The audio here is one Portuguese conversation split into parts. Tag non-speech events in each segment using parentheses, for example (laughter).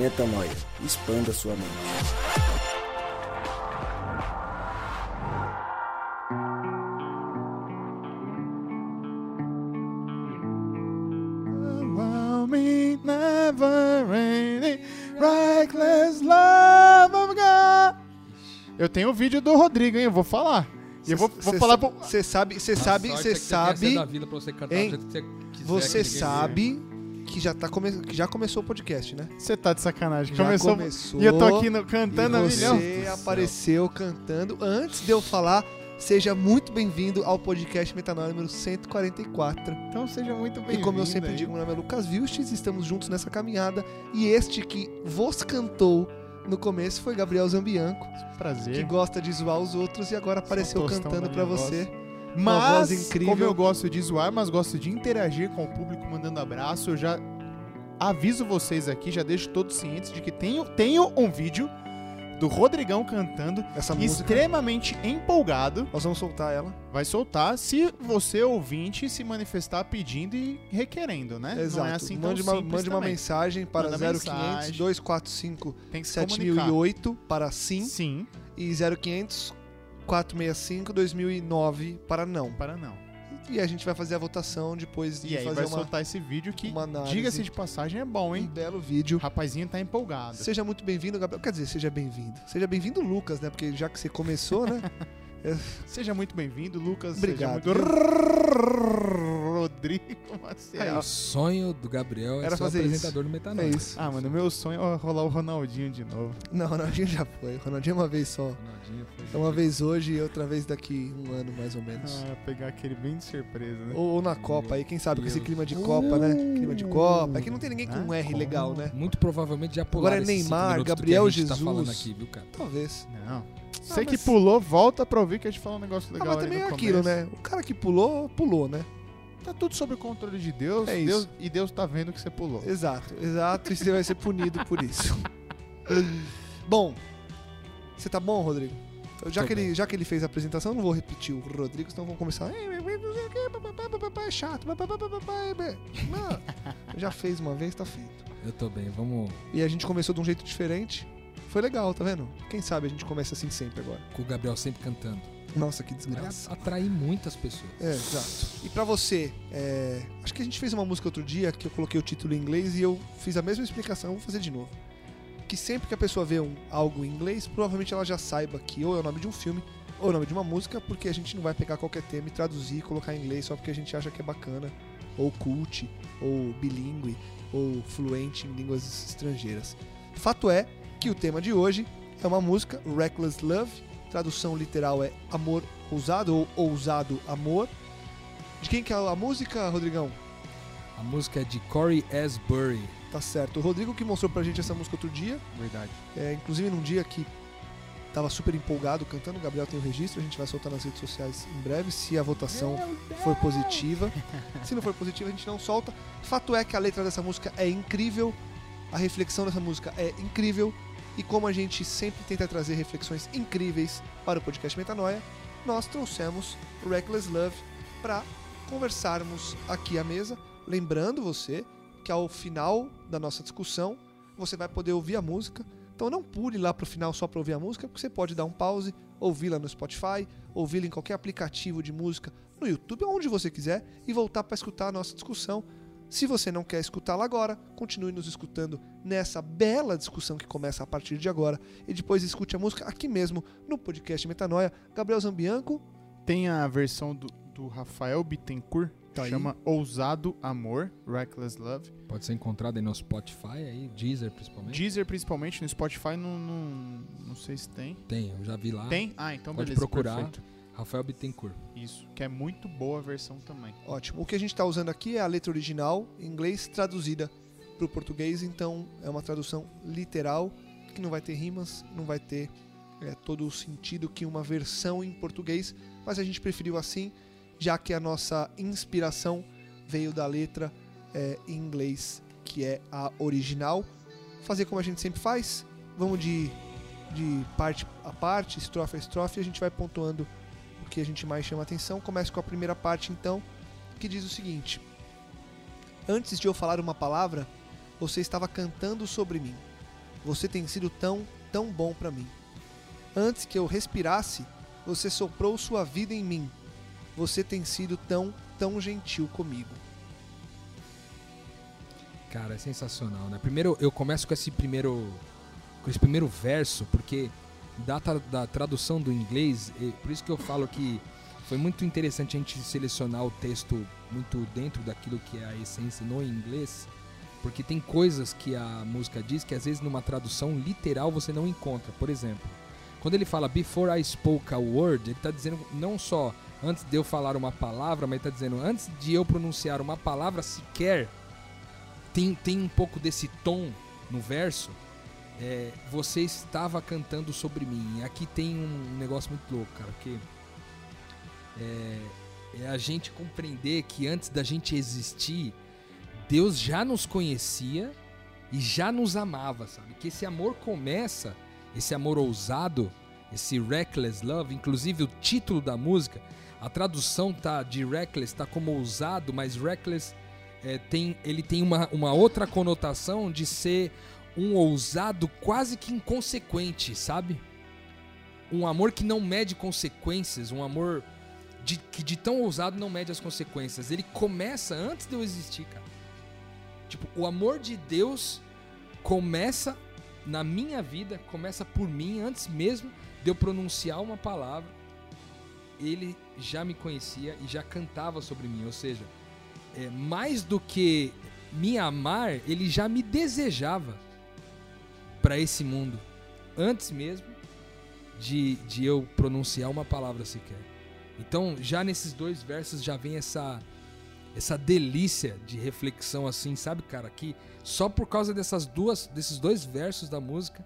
Metanoia. Expanda sua mente. Eu tenho o vídeo do Rodrigo, hein? Eu vou falar. E eu vou, vou Cê falar. Você sabe, você sabe, você que você sabe, você sabe que já tá come... que já começou o podcast, né? Você tá de sacanagem. Já Começou... começou. E eu tô aqui no- cantando a e milhão. você apareceu cantando. Antes de eu falar, seja muito bem-vindo ao podcast Metanoia número 144. Então seja muito E bem-vindo. como eu sempre digo, meu nome é Lucas Vilches, estamos juntos nessa caminhada. E este que vos cantou no começo foi Gabriel Zambianco, Prazer. que gosta de zoar os outros e agora apareceu cantando minha você. Mas, Uma voz incrível. como eu gosto de zoar, mas gosto de interagir com o público, mandando abraço, eu já aviso vocês aqui, já deixo todos cientes de que tenho, tenho um vídeo do Rodrigão cantando, Essa música, extremamente empolgado. nós vamos soltar ela. Vai soltar se você, ouvinte, se manifestar pedindo e requerendo, né? Exato. Não é assim tão mande uma, simples mande uma também. mensagem para Manda 0500 mensagem. 245 Tem que se comunicar. 7008 para sim Sim, e 0500 465 2009 para não. para não. E a gente vai fazer a votação depois de E aí fazer vai uma, soltar esse vídeo que, diga-se de passagem, é bom, um hein? belo O vídeo. rapazinho tá empolgado. Seja muito bem-vindo, Gabriel. Quer dizer, seja bem-vindo. Seja bem-vindo, Lucas, né? Porque já que você começou, né? (laughs) Seja muito bem-vindo, Lucas. Obrigado, Seja muito... Rodrigo É, Maciel. o sonho do Gabriel é Era ser o fazer isso. apresentador do É Metanoia. isso. Ah, mano, meu sonho é rolar o Ronaldinho de novo. Não, Ronaldinho já foi. Ronaldinho é uma vez só. Ronaldinho foi- É uma vez hoje e outra vez daqui um ano, mais ou menos. Ah, pegar aquele bem de surpresa, né? Ou, ou na Copa aí, quem sabe com esse Deus. clima de Copa, né? Clima de Copa. É que não tem ninguém com um Ah, R legal, né? Muito provavelmente já Agora pularam é Neymar, Gabriel que gente Jesus. tá falando aqui, viu, cara? Talvez. Não. Você que mas- pulou, volta pra ouvir que a gente falou um negócio Ah, legal mas ali também no é aquilo, começo. né? O cara que pulou, pulou, né? Tá tudo sob o controle de Deus, É. Deus e Deus tá vendo que você pulou. Exato, exato. E você vai ser punido por isso. bom, você tá bom, Rodrigo? Já Tô que, ele, já que ele fez a apresentação, eu não vou repetir o Rodrigo, senão vão começar. É chato. Não, já fez uma vez, tá feito. Eu tô bem, vamos E a gente começou de um jeito diferente. Foi legal, tá vendo? Quem sabe a gente começa assim sempre agora. com o Gabriel sempre cantando. Nossa, que desgraça. atrair muitas pessoas. É, exato. E pra você, é, acho que a gente fez uma música outro dia que eu coloquei o título em inglês e eu fiz a mesma explicação, vou fazer de novo. Que sempre que a pessoa vê um, algo em inglês, provavelmente ela já saiba que ou é o nome de um filme ou é o nome de uma música, porque a gente não vai pegar qualquer tema e traduzir e colocar em inglês só porque a gente acha que é bacana, ou cult, ou bilíngue, ou fluente em línguas estrangeiras. Fato é que o tema de hoje é uma música, Reckless Love, tradução literal é amor ousado ou ousado amor. De quem que é a música, Rodrigão? A música é de Corey Asbury. Tá certo. O Rodrigo que mostrou pra gente essa música outro dia, Verdade. é, inclusive num dia que tava super empolgado cantando, o Gabriel tem o registro, a gente vai soltar nas redes sociais em breve, se a votação for positiva. (laughs) Se não for positiva, a gente não solta. Fato é que a letra dessa música é incrível, a reflexão dessa música é incrível, e como a gente sempre tenta trazer reflexões incríveis para o podcast Metanoia, nós trouxemos Reckless Love para conversarmos aqui à mesa. Lembrando você que ao final da nossa discussão você vai poder ouvir a música. Então não pule lá pro final só para ouvir a música, porque você pode dar um pause, ouvi-la no Spotify, ouvi-la em qualquer aplicativo de música, no YouTube, onde você quiser, e voltar para escutar a nossa discussão. Se você não quer escutá-la agora, continue nos escutando nessa bela discussão que começa a partir de agora. E depois escute a música aqui mesmo no podcast Metanoia. Gabriel Zambianco, Tem a versão do, do Rafael Bittencourt, Tá aí. chama Ousado Amor, Reckless Love. Pode ser encontrado aí no Spotify, aí, Deezer principalmente. Deezer, principalmente, no Spotify, não, não, não sei se tem. Tem, eu já vi lá. Tem? Ah, então Pode beleza. procurar. perfeito. Rafael Bittencourt. Isso, que é muito boa a versão também. ótimo. O que a gente está usando aqui é a letra original em inglês traduzida para o português, então é uma tradução literal que não vai ter rimas, não vai ter é, todo o sentido que uma versão em português, mas a gente preferiu assim, já que a nossa inspiração veio da letra é, em inglês, que é a original. Fazer como a gente sempre faz, vamos de, de parte a parte, estrofe a estrofe, e a gente vai pontuando que a gente mais chama atenção. Começa com a primeira parte, então, que diz o seguinte: Antes de eu falar uma palavra, você estava cantando sobre mim. Você tem sido tão, tão bom para mim. Antes que eu respirasse, você soprou sua vida em mim. Você tem sido tão, tão gentil comigo. Cara, é sensacional, né? Primeiro, eu começo com esse primeiro, com esse primeiro verso, porque da, da tradução do inglês, por isso que eu falo que foi muito interessante a gente selecionar o texto muito dentro daquilo que é a essência no inglês, porque tem coisas que a música diz que às vezes numa tradução literal você não encontra. Por exemplo, quando ele fala Before I spoke a word, ele está dizendo não só antes de eu falar uma palavra, mas está dizendo antes de eu pronunciar uma palavra sequer, tem, tem um pouco desse tom no verso. É, você estava cantando sobre mim. Aqui tem um negócio muito louco, cara, porque é, é a gente compreender que antes da gente existir, Deus já nos conhecia e já nos amava, sabe? Que esse amor começa, esse amor ousado, esse reckless love, inclusive o título da música, a tradução tá de reckless tá como ousado, mas reckless é, tem, ele tem uma, uma outra conotação de ser um ousado quase que inconsequente, sabe? Um amor que não mede consequências, um amor de, que de tão ousado não mede as consequências. Ele começa antes de eu existir, cara. Tipo, o amor de Deus começa na minha vida, começa por mim, antes mesmo de eu pronunciar uma palavra. Ele já me conhecia e já cantava sobre mim. Ou seja, é, mais do que me amar, ele já me desejava para esse mundo. Antes mesmo de, de eu pronunciar uma palavra sequer. Então, já nesses dois versos já vem essa essa delícia de reflexão assim, sabe, cara, que só por causa dessas duas desses dois versos da música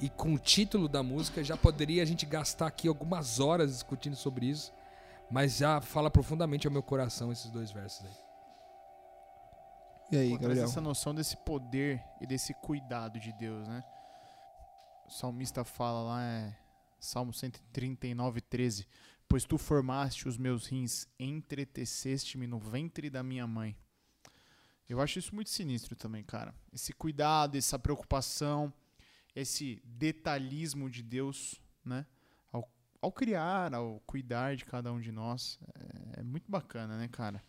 e com o título da música já poderia a gente gastar aqui algumas horas discutindo sobre isso, mas já fala profundamente ao meu coração esses dois versos aí. E aí, Pô, Gabriel? essa noção desse poder e desse cuidado de Deus, né? O salmista fala lá, é Salmo 139, 13. Pois tu formaste os meus rins, entreteceste-me no ventre da minha mãe. Eu acho isso muito sinistro também, cara. Esse cuidado, essa preocupação, esse detalhismo de Deus, né? Ao, ao criar, ao cuidar de cada um de nós. É, é muito bacana, né, cara?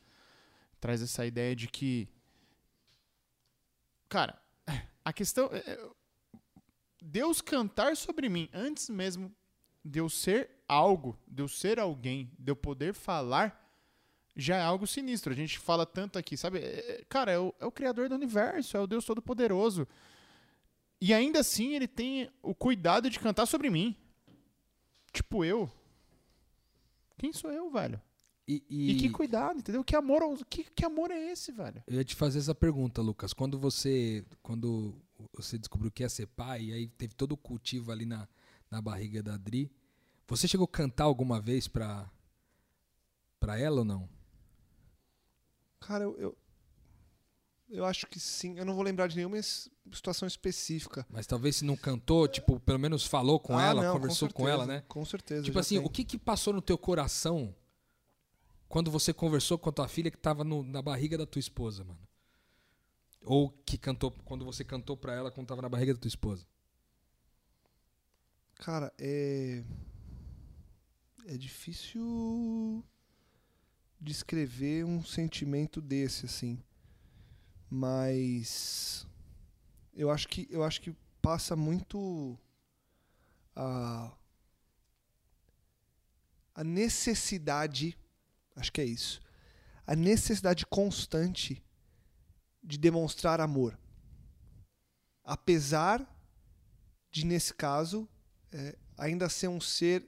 Traz essa ideia de que Cara, a questão. é- é- Deus cantar sobre mim antes mesmo de eu ser algo, de eu ser alguém, de eu poder falar, já é algo sinistro. A gente fala tanto aqui, sabe? É- é- Cara, é o, é o Criador do universo, é o Deus Todo-Poderoso. E ainda assim ele tem o cuidado de cantar sobre mim. Tipo eu. Quem sou eu, velho? E, E, que cuidado, entendeu? Que amor, que, que amor é esse, velho? Eu ia te fazer essa pergunta, Lucas. Quando você, quando você descobriu que ia ser pai, e aí teve todo o cultivo ali na, na barriga da Adri, você chegou a cantar alguma vez pra, pra ela ou não? Cara, eu, eu. eu acho que sim. Eu não vou lembrar de nenhuma situação específica. Mas talvez se não cantou, tipo, pelo menos falou com Ah, ela, não, conversou com, certeza, ela, né? Com certeza. Tipo assim, tem. o que que passou no teu coração quando você conversou com a tua filha que tava no- na barriga da tua esposa, mano? Ou que cantou, quando você cantou pra ela quando tava na barriga da tua esposa? Cara, é. É difícil descrever um sentimento desse, assim. Mas. Eu acho que, eu acho que passa muito a. A necessidade. Acho que é isso. A necessidade constante de demonstrar amor. Apesar de, nesse caso, é, ainda ser um ser,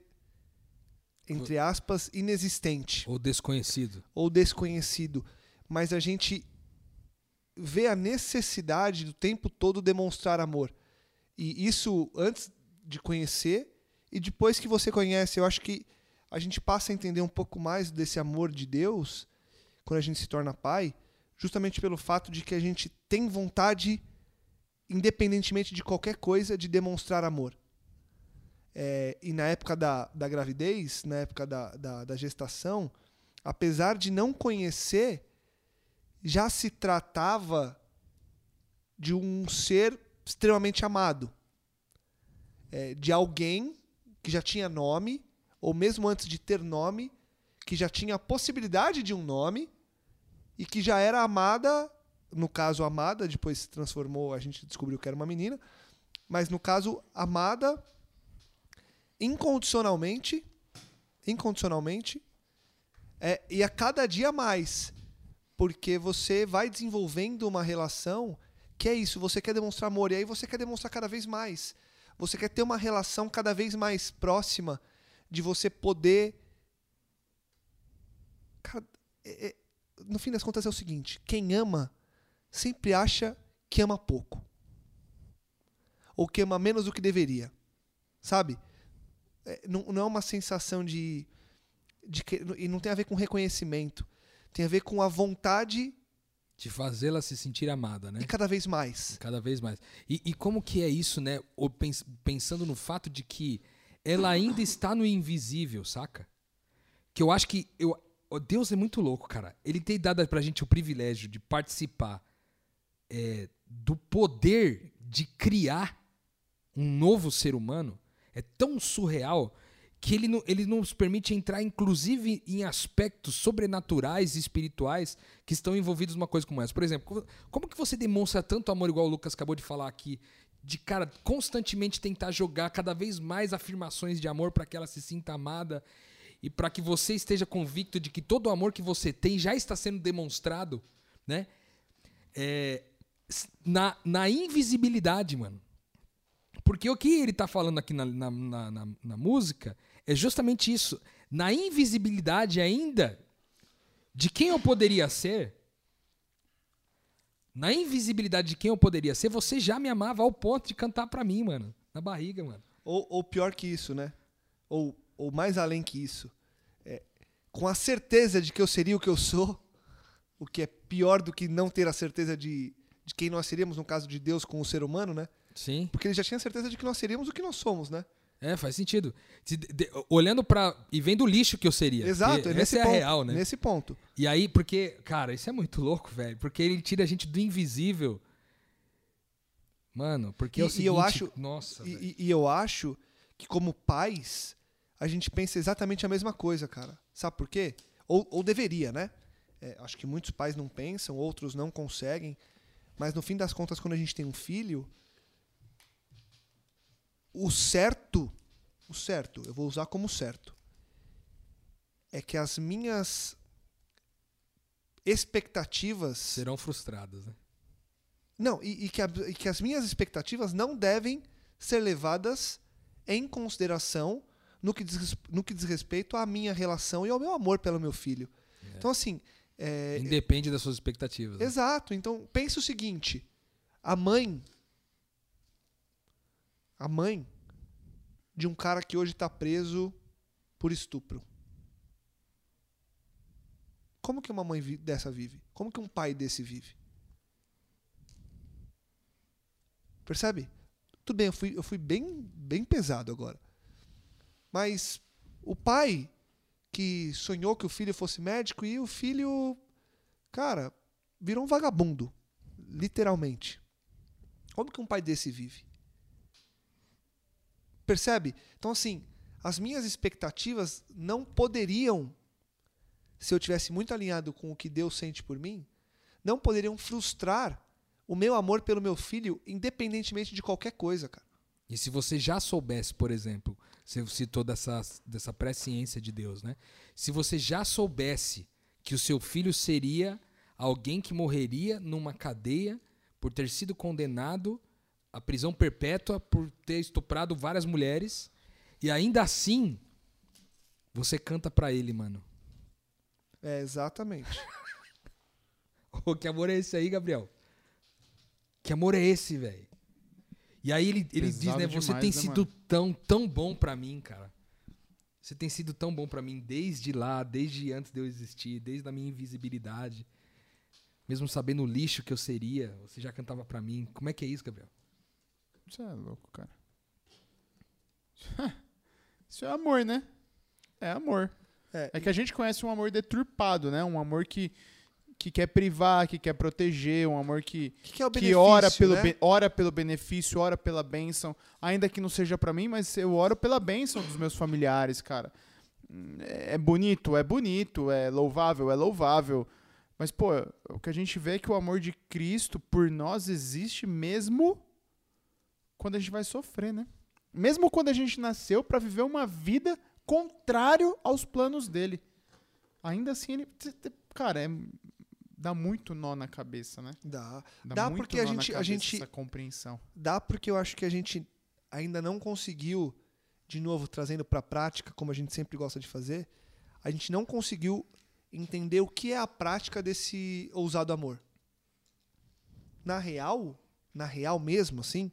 entre aspas, inexistente Ou desconhecido? ou desconhecido, mas a gente vê a necessidade do tempo todo demonstrar amor. E isso antes de conhecer e depois que você conhece, eu acho que a gente passa a entender um pouco mais desse amor de Deus quando a gente se torna pai, justamente pelo fato de que a gente tem vontade, independentemente de qualquer coisa, de demonstrar amor. É, e na época da, da gravidez, na época da, da, da gestação, apesar de não conhecer, já se tratava de um ser extremamente amado. É, de alguém que já tinha nome, ou mesmo antes de ter nome, que já tinha a possibilidade de um nome e que já era amada, no caso amada, depois se transformou, a gente descobriu que era uma menina, mas no caso amada incondicionalmente, incondicionalmente, é, e a cada dia mais, porque você vai desenvolvendo uma relação que é isso, você quer demonstrar amor e aí você quer demonstrar cada vez mais. Você quer ter uma relação cada vez mais próxima de você poder. Cara, é, é, no fim das contas é o seguinte: quem ama sempre acha que ama pouco. Ou que ama menos do que deveria. Sabe? É, não, não é uma sensação de, de que, e não tem a ver com reconhecimento. Tem a ver com a vontade de fazê-la se sentir amada, né? E cada vez mais. E cada vez mais. E, e, como que é isso, né? Pensando no fato de que ela ainda está no invisível, saca? Que eu acho que eu, Deus é muito louco, cara. Ele tem dado pra gente o privilégio de participar é, do poder de criar um novo ser humano. É tão surreal que ele, ele nos permite entrar, inclusive, em aspectos sobrenaturais e espirituais que estão envolvidos numa coisa como essa. Por exemplo, como que você demonstra tanto amor, igual o Lucas acabou de falar aqui, de, cara, constantemente tentar jogar cada vez mais afirmações de amor para que ela se sinta amada e para que você esteja convicto de que todo o amor que você tem já está sendo demonstrado, né? É, na, na invisibilidade, mano. Porque o que ele está falando aqui na, na, na, na música é justamente isso. Na invisibilidade ainda de quem eu poderia ser, na invisibilidade de quem eu poderia ser, você já me amava ao ponto de cantar para mim, mano. Na barriga, mano. Ou, ou, pior que isso, né? Ou, ou mais além que isso. É, com a certeza de que eu seria o que eu sou, o que é pior do que não ter a certeza de, de quem nós seríamos, no caso de Deus com o ser humano, né? Sim. Porque ele já tinha certeza de que nós seríamos o que nós somos, né? É, faz sentido. De, de, olhando para e vendo o lixo que eu seria. Exato, é nesse é ponto, a real, né? Nesse ponto. E aí, porque, cara, isso é muito louco, velho. Porque ele tira a gente do invisível. Mano, porque e, é o seguinte, eu acho, nossa, e, e, eu acho que como pais, a gente pensa exatamente a mesma coisa, cara. Sabe por quê? Ou, ou deveria, né? É, acho que muitos pais não pensam, outros não conseguem. Mas no fim das contas, quando a gente tem um filho, o certo, o certo, eu vou usar como certo, é que as minhas expectativas serão frustradas, né? Não, e, e, que a, e que as minhas expectativas não devem ser levadas em consideração no que diz, no que diz respeito à minha relação e ao meu amor pelo meu filho. É. Então, assim. É, Independe das suas expectativas. Né? Exato. Então, pense o seguinte: a mãe a mãe de um cara que hoje está preso por estupro. Como que uma mãe dessa vive? Como que um pai desse vive? Percebe? Tudo bem, eu fui, eu fui bem, bem pesado agora. Mas o pai que sonhou que o filho fosse médico e o filho, cara, virou um vagabundo, literalmente. Como que um pai desse vive? Percebe? Então, assim, as minhas expectativas não poderiam, se eu tivesse muito alinhado com o que Deus sente por mim, não poderiam frustrar o meu amor pelo meu filho, independentemente de qualquer coisa, cara. E se você já soubesse, por exemplo, você citou dessa, dessa presciência de Deus, né? Se você já soubesse que o seu filho seria alguém que morreria numa cadeia por ter sido condenado a prisão perpétua por ter estuprado várias mulheres. E ainda assim, você canta para ele, mano. É, exatamente. (laughs) oh, que amor é esse aí, Gabriel? Que amor é esse, velho? E aí ele, ele diz, né? Você tem né, sido mano? tão, tão bom para mim, cara. Você tem sido tão bom para mim desde lá, desde antes de eu existir, desde a minha invisibilidade. Mesmo sabendo o lixo que eu seria, você já cantava para mim. Como é que é isso, Gabriel? Isso é louco, cara. (laughs) Isso é amor, né? É amor. É, é que a gente conhece um amor deturpado, né? Um amor que, que quer privar, que quer proteger, um amor que, que, que é que ora pelo, né? be- ora pelo benefício, ora pela bênção, ainda que não seja pra mim, mas eu oro pela bênção dos meus familiares, cara. Hum, É bonito, é bonito, é louvável, é louvável. Mas, pô, o que a gente vê é que o amor de Cristo por nós existe mesmo quando a gente vai sofrer, né? Mesmo quando a gente nasceu pra viver uma vida contrário aos planos dele. Ainda assim, ele. Cara, é, dá muito nó na cabeça, né? Dá. Dá, Dá muito porque a gente- a gente- essa compreensão. Dá porque eu acho que a gente ainda não conseguiu, de novo, trazendo para a prática, como a gente sempre gosta de fazer, a gente não conseguiu entender o que é a prática desse ousado amor. Na real, na real mesmo, assim,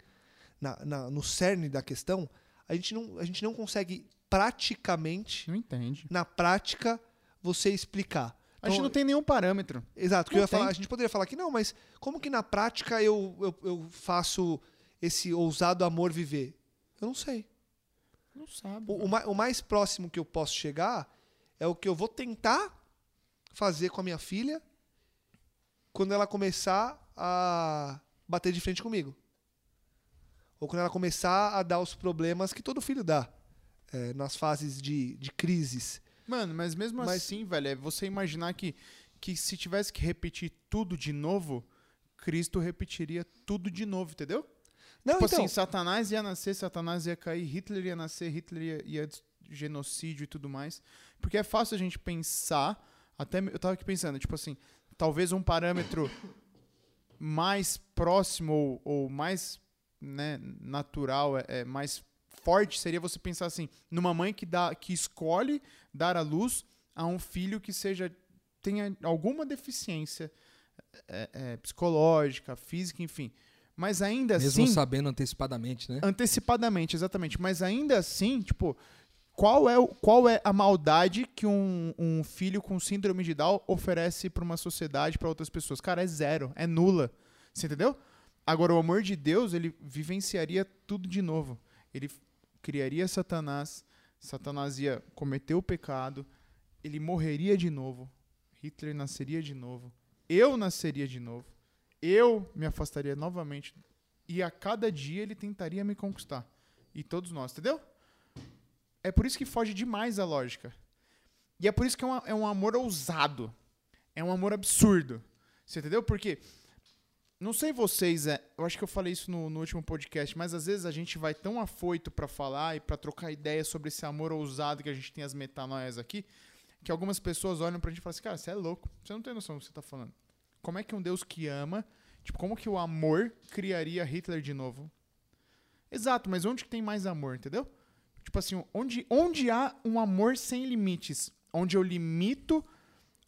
na, na- no cerne da questão, a gente, não, a gente não consegue praticamente, Não entende. na prática, você explicar. A gente Então, não tem nenhum parâmetro. Exato, que falar, a gente poderia falar que não, mas como que na prática eu, eu, eu faço esse ousado amor viver? Eu não sei. Não sabe. O, o ma- o mais próximo que eu posso chegar é o que eu vou tentar fazer com a minha filha quando ela começar a bater de frente comigo. Ou quando ela começar a dar os problemas que todo filho dá é, nas fases de, de crises. Mano, mas mesmo Mas- assim, velho, é você imaginar que, que se tivesse que repetir tudo de novo, Cristo repetiria tudo de novo, entendeu? Não, tipo então, assim, Satanás ia nascer, Satanás ia cair, Hitler ia nascer, Hitler ia, ia genocídio e tudo mais. Porque é fácil a gente pensar, até eu tava aqui pensando, tipo assim, talvez um parâmetro mais próximo ou, ou mais né, natural, é, é, mais forte seria você pensar assim, numa mãe que dá que escolhe dar à luz a um filho que seja tenha alguma deficiência é, é, psicológica, física, enfim. Mas ainda Mesmo assim, sabendo antecipadamente, né? antecipadamente, exatamente. Mas ainda assim, tipo, qual é, qual é a maldade que um, um filho com síndrome de Down oferece pra uma sociedade, pra outras pessoas? Cara, é zero, é nula. Você entendeu? Agora, o amor de Deus, ele vivenciaria tudo de novo. Ele criaria Satanás, Satanás ia cometer o pecado, ele morreria de novo, Hitler nasceria de novo, eu nasceria de novo, eu me afastaria novamente e a cada dia ele tentaria me conquistar. E todos nós, entendeu? É por isso que foge demais a lógica. E é por isso que é, uma- é um amor ousado. É um amor absurdo. Você entendeu? Porque, não sei vocês, é, eu acho que eu falei isso no, no último podcast, mas às vezes a gente vai tão afoito pra falar e pra trocar ideias sobre esse amor ousado que a gente tem as metanoias aqui, que algumas pessoas olham pra gente e falam assim, cara, você é louco, você não tem noção do que você tá falando. Como é que um Deus que ama, tipo, como que o amor criaria Hitler de novo? Exato, mas onde que tem mais amor, entendeu? Tipo assim, onde, onde há um amor sem limites, onde eu limito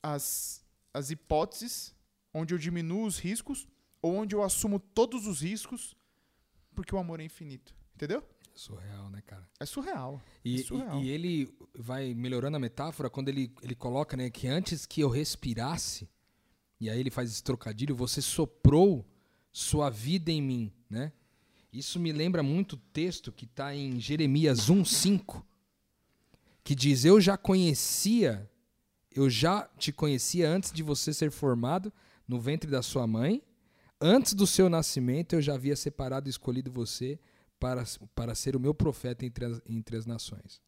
as, as hipóteses, onde eu diminuo os riscos, onde eu assumo todos os riscos, porque o amor é infinito, entendeu? Surreal, né, cara? É surreal. E, É surreal. e- e ele vai melhorando a metáfora quando ele, ele coloca, né, que antes que eu respirasse, e aí ele faz esse trocadilho, você soprou sua vida em mim, né? Isso me lembra muito o texto que está em Jeremias 1:5, que diz: "Eu já conhecia, eu já te conhecia antes de você ser formado no ventre da sua mãe, antes do seu nascimento eu já havia separado e escolhido você para, para ser o meu profeta entre as, entre as nações.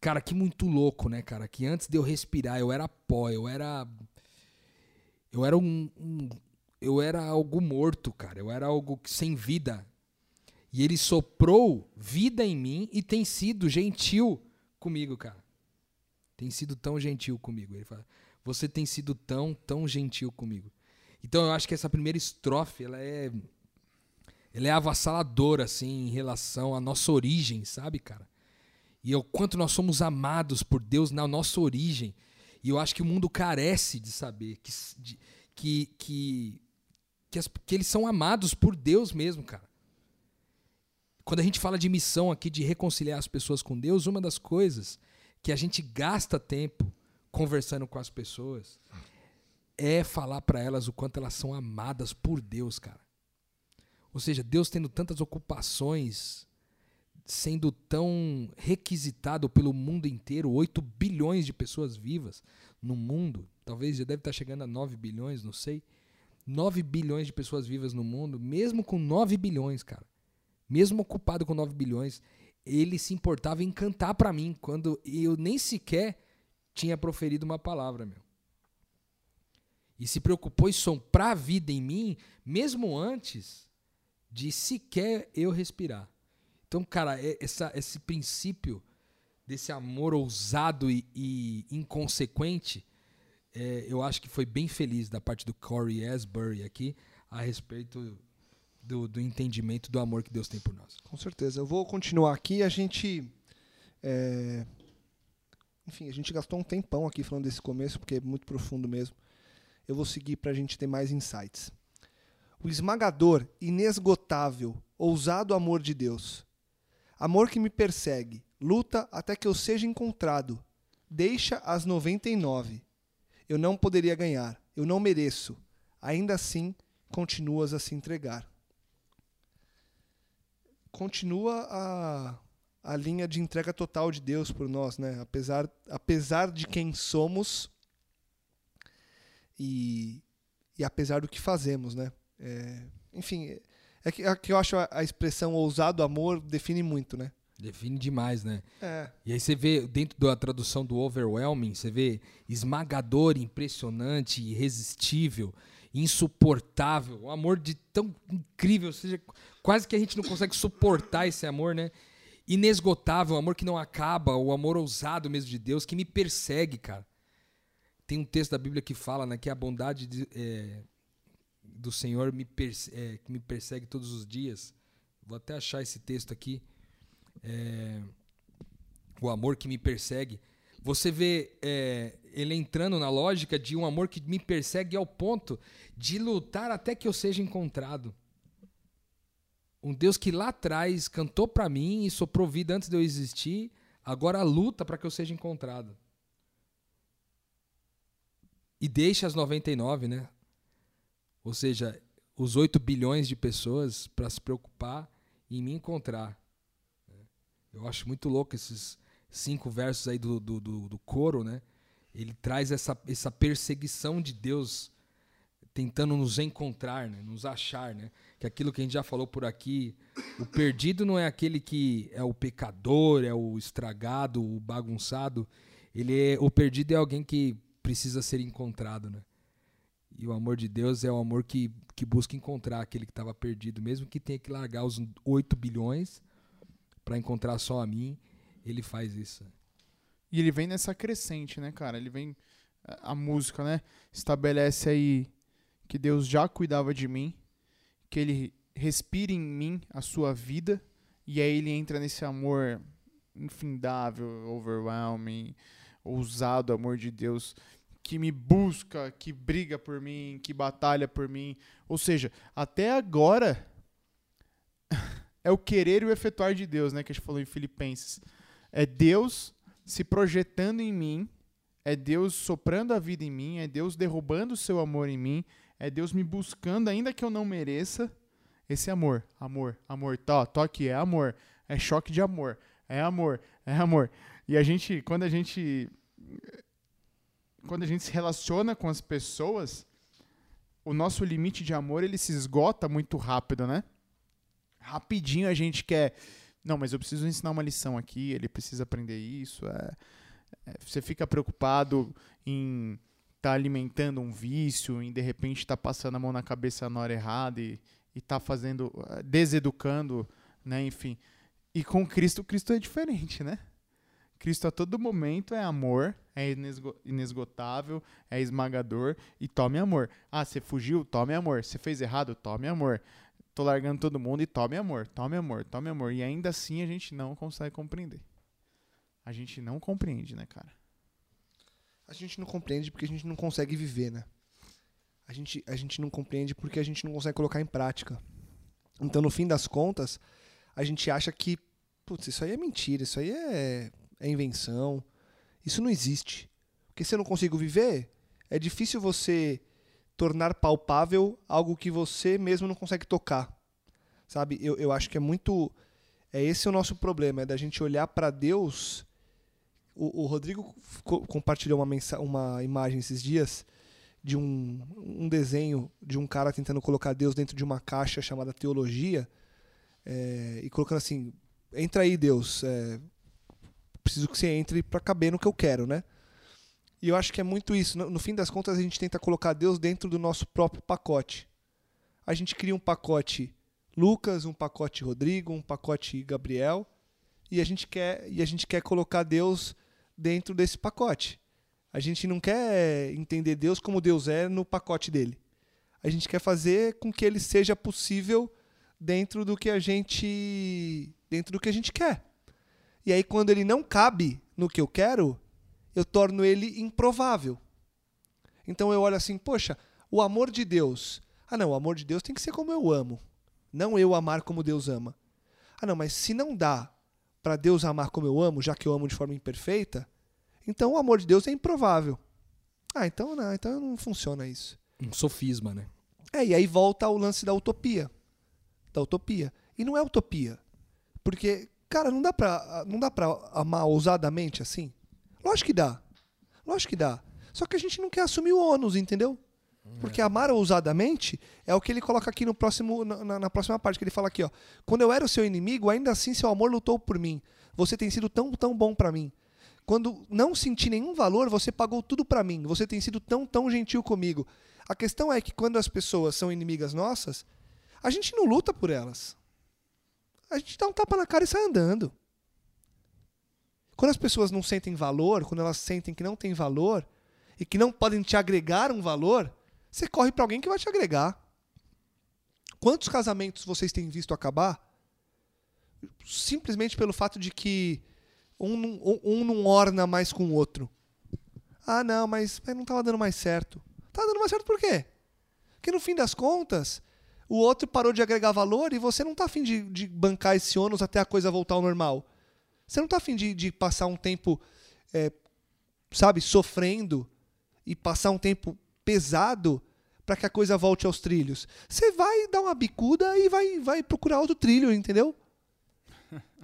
Cara, que muito louco, né, cara? Que antes de eu respirar, eu era pó, eu era. Eu era um. um- eu era algo morto, cara. Eu era algo sem vida. E ele soprou vida em mim e tem sido gentil comigo, cara. Tem sido tão gentil comigo. Ele fala: Você tem sido tão, tão gentil comigo. Então eu acho que essa primeira estrofe, ela é ela é avassaladora, assim, em relação à nossa origem, sabe, cara? E o quanto nós somos amados por Deus na nossa origem. E eu acho que o mundo carece de saber que, de- que, que, que, as- que eles são amados por Deus mesmo, cara. Quando a gente fala de missão aqui, de reconciliar as pessoas com Deus, uma das coisas que a gente gasta tempo conversando com as pessoas é falar para elas o quanto elas são amadas por Deus, cara. Ou seja, Deus tendo tantas ocupações, sendo tão requisitado pelo mundo inteiro, 8 bilhões de pessoas vivas no mundo, talvez já deve estar chegando a 9 bilhões, não sei. 9 bilhões de pessoas vivas no mundo, mesmo com 9 bilhões, cara. Mesmo ocupado com 9 bilhões, ele se importava em cantar para mim quando eu nem sequer tinha proferido uma palavra, meu. E se preocupou em soprar a vida em mim, mesmo antes de sequer eu respirar. Então, cara, é, essa, esse princípio desse amor ousado e, e inconsequente, é, eu acho que foi bem feliz da parte do Corey Asbury aqui a respeito do, do, entendimento do amor que Deus tem por nós. Com certeza. Eu vou continuar aqui. A gente. É... Enfim, a gente gastou um tempão aqui falando desse começo, porque é muito profundo mesmo. Eu vou seguir para a gente ter mais insights. O esmagador, inesgotável, ousado amor de Deus. Amor que me persegue, luta até que eu seja encontrado. Deixa as 99. Eu não poderia ganhar, eu não mereço. Ainda assim, continuas a se entregar continua a, a linha de entrega total de Deus por nós, né? Apesar, apesar de quem somos e, e apesar do que fazemos, né? É, enfim, é que, é que eu acho a, a expressão ousado amor define muito, né? Define demais, né? É. E aí você vê, dentro da tradução do overwhelming, você vê esmagador, impressionante, irresistível, insuportável, um amor de tão incrível, ou seja, quase que a gente não consegue suportar esse amor, né? Inesgotável, o amor que não acaba, o amor ousado mesmo de Deus, que me persegue, cara. Tem um texto da Bíblia que fala né, que a bondade de, é, do Senhor me, é, me persegue todos os dias. Vou até achar esse texto aqui. É, o amor que me persegue. Você vê é, ele entrando na lógica de um amor que me persegue ao ponto de lutar até que eu seja encontrado. Um Deus que lá atrás cantou para mim e soprou vida antes de eu existir, agora luta para que eu seja encontrado. E deixa as 99, né? Ou seja, os 8 bilhões de pessoas para se preocupar em me encontrar. Eu acho muito louco esses cinco versos aí do, do, do, do coro, né? Ele traz essa, essa perseguição de Deus tentando nos encontrar, né? nos achar, né? Que aquilo que a gente já falou por aqui, o perdido não é aquele que é o pecador, é o estragado, o bagunçado. Ele é o perdido é alguém que precisa ser encontrado, né? E o amor de Deus é o amor que, que busca encontrar aquele que estava perdido, mesmo que tenha que largar os 8 bilhões para encontrar só a mim, ele faz isso. E ele vem nessa crescente, né, cara? Ele vem a música, né? Estabelece aí que Deus já cuidava de mim, que ele respira em mim a sua vida, e aí ele entra nesse amor infindável, overwhelming, ousado amor de Deus, que me busca, que briga por mim, que batalha por mim. Ou seja, até agora (laughs) é o querer e o efetuar de Deus, né, que a gente falou em Filipenses. É Deus se projetando em mim, é Deus soprando a vida em mim, é Deus derrubando o seu amor em mim, é Deus me buscando, ainda que eu não mereça, esse amor. Amor, amor. Tó, tô aqui, é amor. É choque de amor. É amor, é amor. E a gente, quando a gente. Quando a gente se relaciona com as pessoas, o nosso limite de amor ele se esgota muito rápido, né? Rapidinho a gente quer. Não, mas eu preciso ensinar uma lição aqui, ele precisa aprender isso. É, é, você fica preocupado em tá alimentando um vício, em de repente tá passando a mão na cabeça na hora errada e, e tá fazendo, eh, deseducando, né, enfim. E com Cristo, Cristo é diferente, né? Cristo a todo momento é amor, é inesgotável, é esmagador e tome amor. Ah, você fugiu? Tome amor. Você fez errado? Tome amor. Tô largando todo mundo e tome amor, tome amor, tome amor. E ainda assim a gente não consegue compreender. A gente não compreende, né, cara? a gente não compreende porque a gente não consegue viver, né? A gente, a gente não compreende porque a gente não consegue colocar em prática. Então, no fim das contas, a gente acha que, putz, isso aí é mentira, isso aí é, é invenção, isso não existe. Porque se eu não consigo viver, é difícil você tornar palpável algo que você mesmo não consegue tocar. Sabe? Eu, eu acho que é muito. É esse o nosso problema, é da gente olhar para Deus O, o Rodrigo co- compartilhou uma, uma imagem esses dias de um, um desenho de um cara tentando colocar Deus dentro de uma caixa chamada teologia é, e colocando assim: entra aí, Deus, é, preciso que você entre para caber no que eu quero, né? E eu acho que é muito isso. No, no fim das contas, a gente tenta colocar Deus dentro do nosso próprio pacote. A gente cria um pacote Lucas, um pacote Rodrigo, um pacote Gabriel, e a gente quer e a gente quer colocar Deus dentro desse pacote. A gente não quer entender Deus como Deus é no pacote dele. A gente quer fazer com que ele seja possível dentro do que a gente dentro do que a gente quer. E aí quando ele não cabe no que eu quero, eu torno ele improvável. Então eu olho assim, poxa, o amor de Deus. Ah, não, o amor de Deus tem que ser como eu amo, não eu amar como Deus ama. Ah, não, mas se não dá para Deus amar como eu amo, já que eu amo de forma imperfeita, então o amor de Deus é improvável. Ah, então não, então não funciona isso. Um sofisma, né? É, e aí volta ao lance da utopia. Da utopia. E não é utopia. Porque, cara, não dá pra, não dá pra amar ousadamente assim? Lógico que dá. Lógico que dá. Só que a gente não quer assumir o ônus, entendeu? Porque amar ousadamente é o que ele coloca aqui no próximo, na, na- próxima parte, que ele fala aqui, ó. Quando eu era o seu inimigo, ainda assim seu amor lutou por mim. Você tem sido tão, tão bom pra mim. Quando não senti nenhum valor, você pagou tudo pra mim. Você tem sido tão, tão gentil comigo. A questão é que quando as pessoas são inimigas nossas, a gente não luta por elas. A gente dá um tapa na cara e sai andando. Quando as pessoas não sentem valor, quando elas sentem que não tem valor e que não podem te agregar um valor, você corre pra alguém que vai te agregar. Quantos casamentos vocês têm visto acabar simplesmente pelo fato de que um, não- um, não orna mais com o outro? Ah, não, mas, mas não estava dando mais certo. Tá dando mais certo por quê? Porque no fim das contas, o outro parou de agregar valor e você não tá afim de, de bancar esse ônus até a coisa voltar ao normal. Você não tá afim de, de passar um tempo, é, sabe, sofrendo e passar um tempo pesado para que a coisa volte aos trilhos. Você vai dar uma bicuda e vai, vai procurar outro trilho, entendeu?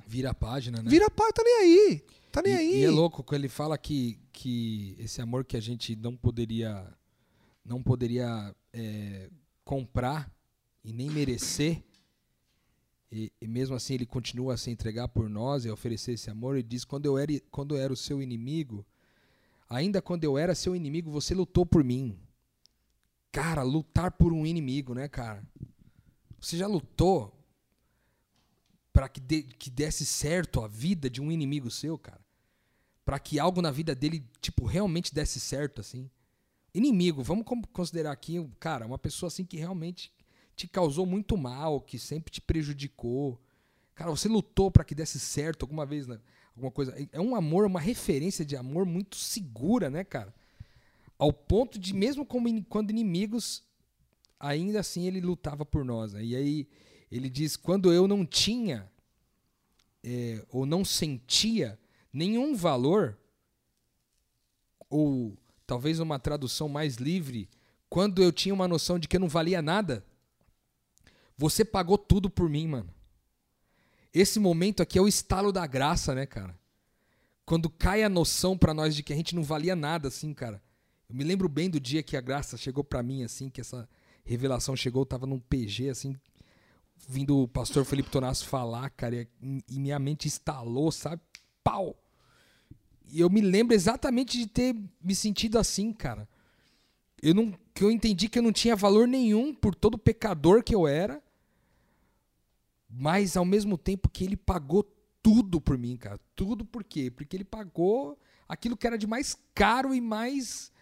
Vira a página, né? Vira a pá, tá nem aí. Tá nem e, aí. e é louco quando ele fala que, que esse amor que a gente não poderia não poderia é, comprar e nem merecer e, e mesmo assim ele continua a se entregar por nós e a oferecer esse amor e diz quando eu era quando eu era o seu inimigo ainda quando eu era seu inimigo você lutou por mim cara lutar por um inimigo né cara você já lutou para que, de- que desse certo a vida de um inimigo seu, cara. Para que algo na vida dele, tipo, realmente desse certo, assim. Inimigo, vamos considerar aqui, cara, uma pessoa assim que realmente te causou muito mal, que sempre te prejudicou. Cara, você lutou para que desse certo alguma vez, né? alguma coisa. É um amor, uma referência de amor muito segura, né, cara? Ao ponto de, mesmo quando inimigos, ainda assim ele lutava por nós. Né? E aí ele diz: quando eu não tinha é, ou não sentia nenhum valor, ou talvez uma tradução mais livre, quando eu tinha uma noção de que eu não valia nada, você pagou tudo por mim, mano. Esse momento aqui é o estalo da graça, né, cara? Quando cai a noção pra nós de que a gente não valia nada, assim, cara. Eu me lembro bem do dia que a graça chegou pra mim, assim, que essa revelação chegou, eu tava num PG, assim, vindo o pastor Felipe Tonasso falar, cara, e, e minha mente estalou, sabe? Pau! E eu me lembro exatamente de ter me sentido assim, cara. Eu não, que eu entendi que eu não tinha valor nenhum por todo pecador que eu era, mas ao mesmo tempo que ele pagou tudo por mim, cara. Tudo por quê? Porque ele pagou aquilo que era de mais caro e mais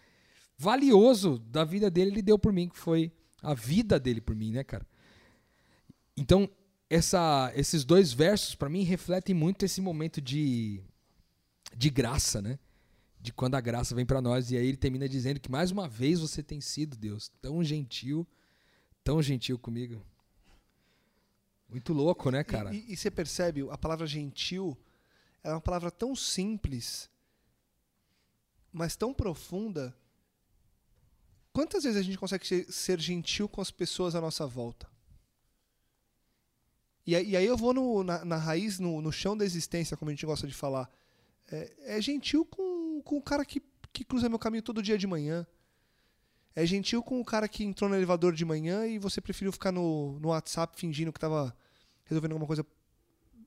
valioso da vida dele, ele deu por mim, que foi a vida dele por mim, né, cara? Então, essa, esses dois versos, para mim, refletem muito esse momento de, de graça, né? De quando a graça vem para nós. E aí ele termina dizendo que, mais uma vez, você tem sido, Deus, tão gentil, tão gentil comigo. Muito louco, né, cara? E, você percebe, a palavra gentil é uma palavra tão simples, mas tão profunda. Quantas vezes a gente consegue ser, gentil com as pessoas à nossa volta? E, aí- e aí eu vou no- na, na raiz, no, no chão da existência, como a gente gosta de falar. É, é gentil com, com o cara que, que cruza meu caminho todo dia de manhã. É gentil com o cara que entrou no elevador de manhã e você preferiu ficar no, no WhatsApp fingindo que estava resolvendo alguma coisa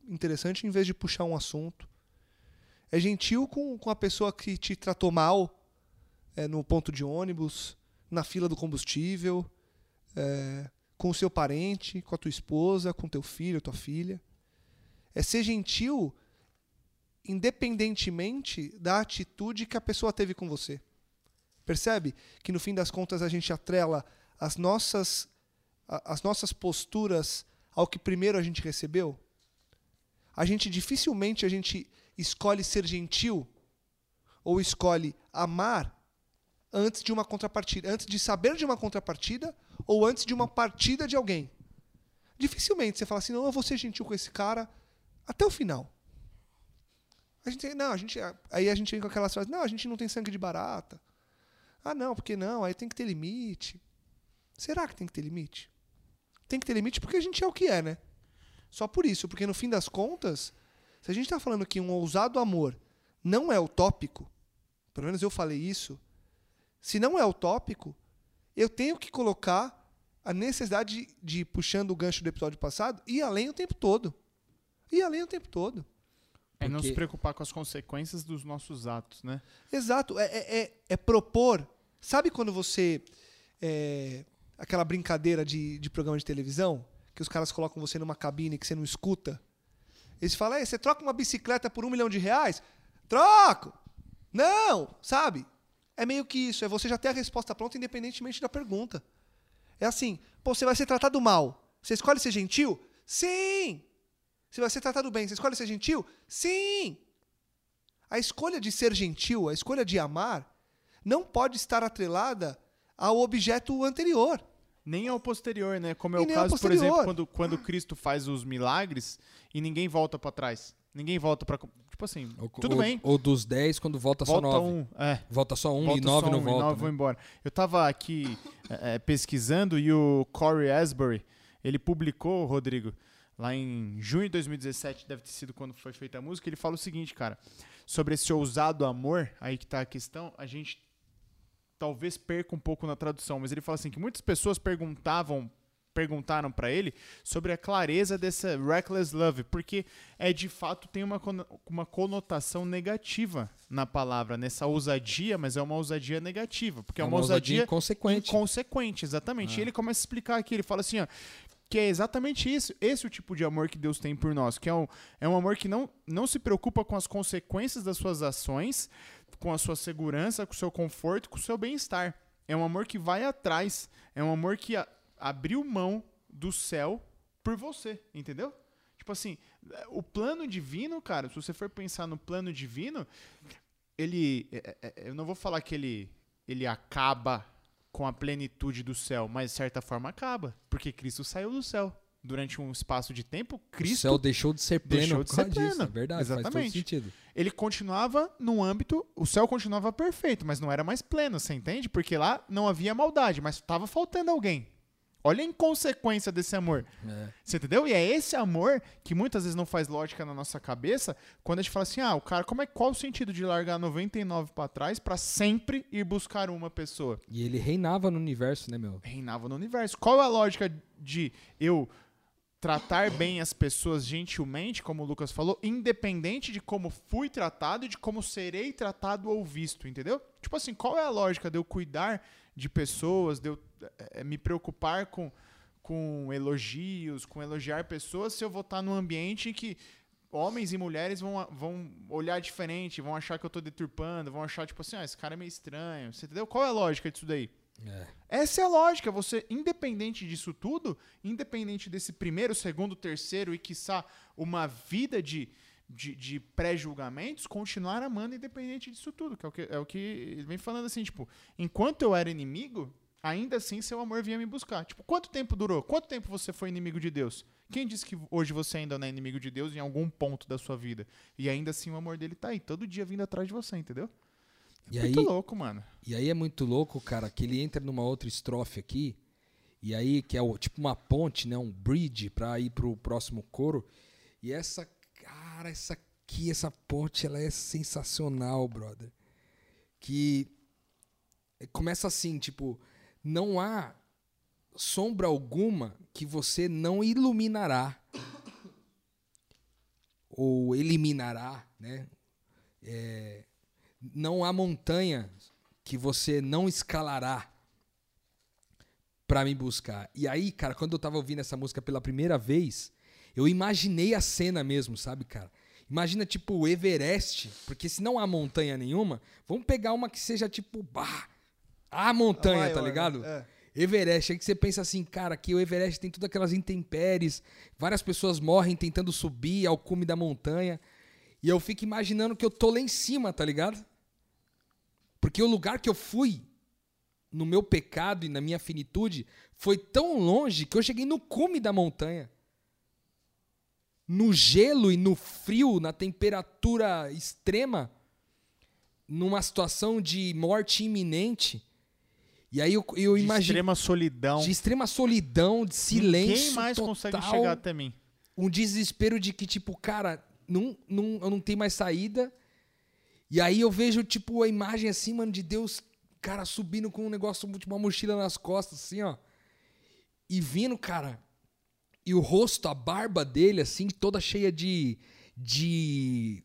interessante em vez de puxar um assunto. É gentil com, com a pessoa que te tratou mal é, no ponto de ônibus, na fila do combustível, é, com o seu parente, com a tua esposa, com teu filho, tua filha. É ser gentil independentemente da atitude que a pessoa teve com você. Percebe que no fim das contas a gente atrela as nossas as nossas posturas ao que primeiro a gente recebeu? A gente dificilmente a gente escolhe ser gentil ou escolhe amar antes de uma contrapartida, antes de saber de uma contrapartida ou antes de uma partida de alguém. Dificilmente você fala assim, não, eu vou ser gentil com esse cara até o final. A gente, não, a gente, aí a gente vem com aquelas frases, não, a gente não tem sangue de barata. Ah, não, porque não, aí tem que ter limite. Será que tem que ter limite? Tem que ter limite porque a gente é o que é, né? Só por isso, porque no fim das contas, se a gente está falando que um ousado amor não é utópico, pelo menos eu falei isso, se não é utópico, eu tenho que colocar a necessidade de, de puxando o gancho do episódio passado, ir além o tempo todo. Ir além o tempo todo. É não Porque- se preocupar com as consequências dos nossos atos, né? Exato, é, é, é- é propor. Sabe quando você. é, aquela brincadeira de, de programa de televisão, que os caras colocam você numa cabine que você não escuta? Eles falam, "Ei, você troca uma bicicleta por um milhão de reais? Troco! Não! Sabe? É meio que isso, é você já ter a resposta pronta independentemente da pergunta. É assim, pô, você vai ser tratado mal. Você escolhe ser gentil? Sim! Você vai ser tratado bem, você escolhe ser gentil? Sim! A escolha de ser gentil, a escolha de amar, não pode estar atrelada ao objeto anterior. Nem ao posterior, né? Como é E o caso, por exemplo, quando, quando Cristo faz os milagres e ninguém volta pra trás. Ninguém volta pra. Tipo assim, Ou, tudo ou- bem. Ou dos 10 quando volta, Volta só 9. um. É. Volta só um volta e 9 só não um, e volta. nove né? vão embora. Eu tava aqui é, é, pesquisando e o Corey Asbury, ele publicou, Rodrigo, lá em junho de 2017, deve ter sido quando foi feita a música, ele fala o seguinte, cara, sobre esse ousado amor, aí que tá a questão, a gente talvez perca um pouco na tradução, mas ele fala assim que muitas pessoas perguntavam perguntaram pra ele sobre a clareza dessa reckless love, porque é de fato tem uma, uma conotação negativa na palavra, nessa ousadia, mas é uma ousadia negativa, porque é uma, ousadia inconsequente. inconsequente, exatamente. Ah. E ele começa a explicar aqui, ele fala assim, ó, que é exatamente isso, esse é o tipo de amor que Deus tem por nós, que é um, é um amor que não, não se preocupa com as consequências das suas ações, com a sua segurança, com o seu conforto, com o seu bem-estar. É um amor que vai atrás, é um amor que a- abriu mão do céu por você, entendeu? Tipo assim, o plano divino, cara, se você for pensar no plano divino, ele. é- é- é- Eu não vou falar que ele, ele acaba com a plenitude do céu, mas de certa forma acaba. Porque Cristo saiu do céu. Durante um espaço de tempo, O Cristo céu deixou de ser pleno deixou de ser disso. pleno. É verdade, faz Exatamente. todo sentido. Ele continuava no âmbito, o céu continuava perfeito, mas não era mais pleno, você entende? Porque lá não havia maldade, mas estava faltando alguém. Olha a inconsequência desse amor. É. Você entendeu? E é esse amor que muitas vezes não faz lógica na nossa cabeça quando a gente fala assim: ah, o cara, como é, qual o sentido de largar 99 pra trás pra sempre ir buscar uma pessoa? E ele reinava no universo, né, meu? Reinava no universo. Qual é a lógica de eu tratar bem as pessoas gentilmente, como o Lucas falou, independente de como fui tratado e de como serei tratado ou visto, entendeu? Tipo assim, qual é a lógica de eu cuidar de pessoas, de eu eh, me preocupar com, com elogios, com elogiar pessoas, se eu vou estar num ambiente em que homens e mulheres vão, vão olhar diferente, vão achar que eu tô deturpando, vão achar, tipo assim, ah, esse cara é meio estranho. Você entendeu? Qual é a lógica disso daí? É. Essa é a lógica. Você, independente disso tudo, independente desse primeiro, segundo, terceiro e, quiçá, uma vida de, de, de pré-julgamentos, continuar amando independente disso tudo. Que é, o que é o que ele vem falando assim, tipo, enquanto eu era inimigo, ainda assim seu amor vinha me buscar. Tipo, quanto tempo durou? Quanto tempo você foi inimigo de Deus? Quem disse que hoje você ainda não é inimigo de Deus em algum ponto da sua vida? E ainda assim o amor dele tá aí, todo dia vindo atrás de você, entendeu? E Muito aí, louco, mano. E aí é muito louco, cara, que ele entra numa outra estrofe aqui, e aí que é o- tipo uma ponte, né, um bridge pra ir pro próximo coro. E essa, cara, essa que essa ponte ela é sensacional, brother. Que começa assim, tipo, não há sombra alguma que você não iluminará ou eliminará, né? É, não há montanha que você não escalará para me buscar. E aí, cara, quando eu tava ouvindo essa música pela primeira vez, eu imaginei a cena mesmo, sabe, cara? Imagina tipo o Everest, porque se não há montanha nenhuma, vamos pegar uma que seja tipo, bah, a montanha, maior, tá ligado? né? É. Everest, aí que você pensa assim, cara, que o Everest tem todas aquelas intempéries, várias pessoas morrem tentando subir ao cume da montanha, e eu fico imaginando que eu tô lá em cima, tá ligado? Porque o lugar que eu fui, no meu pecado e na minha finitude, foi tão longe que eu cheguei no cume da montanha. No gelo e no frio, na temperatura extrema, numa situação de morte iminente. E aí eu, eu De imagino extrema solidão. de extrema solidão, de silêncio Ninguém mais total, consegue chegar até mim. um desespero de que tipo, cara, não, não, eu não tenho mais saída. E aí eu vejo tipo a imagem assim, mano, de Deus, cara, subindo com um negócio, tipo uma mochila nas costas assim, ó. E vindo, cara, e o rosto, a barba dele assim, toda cheia de de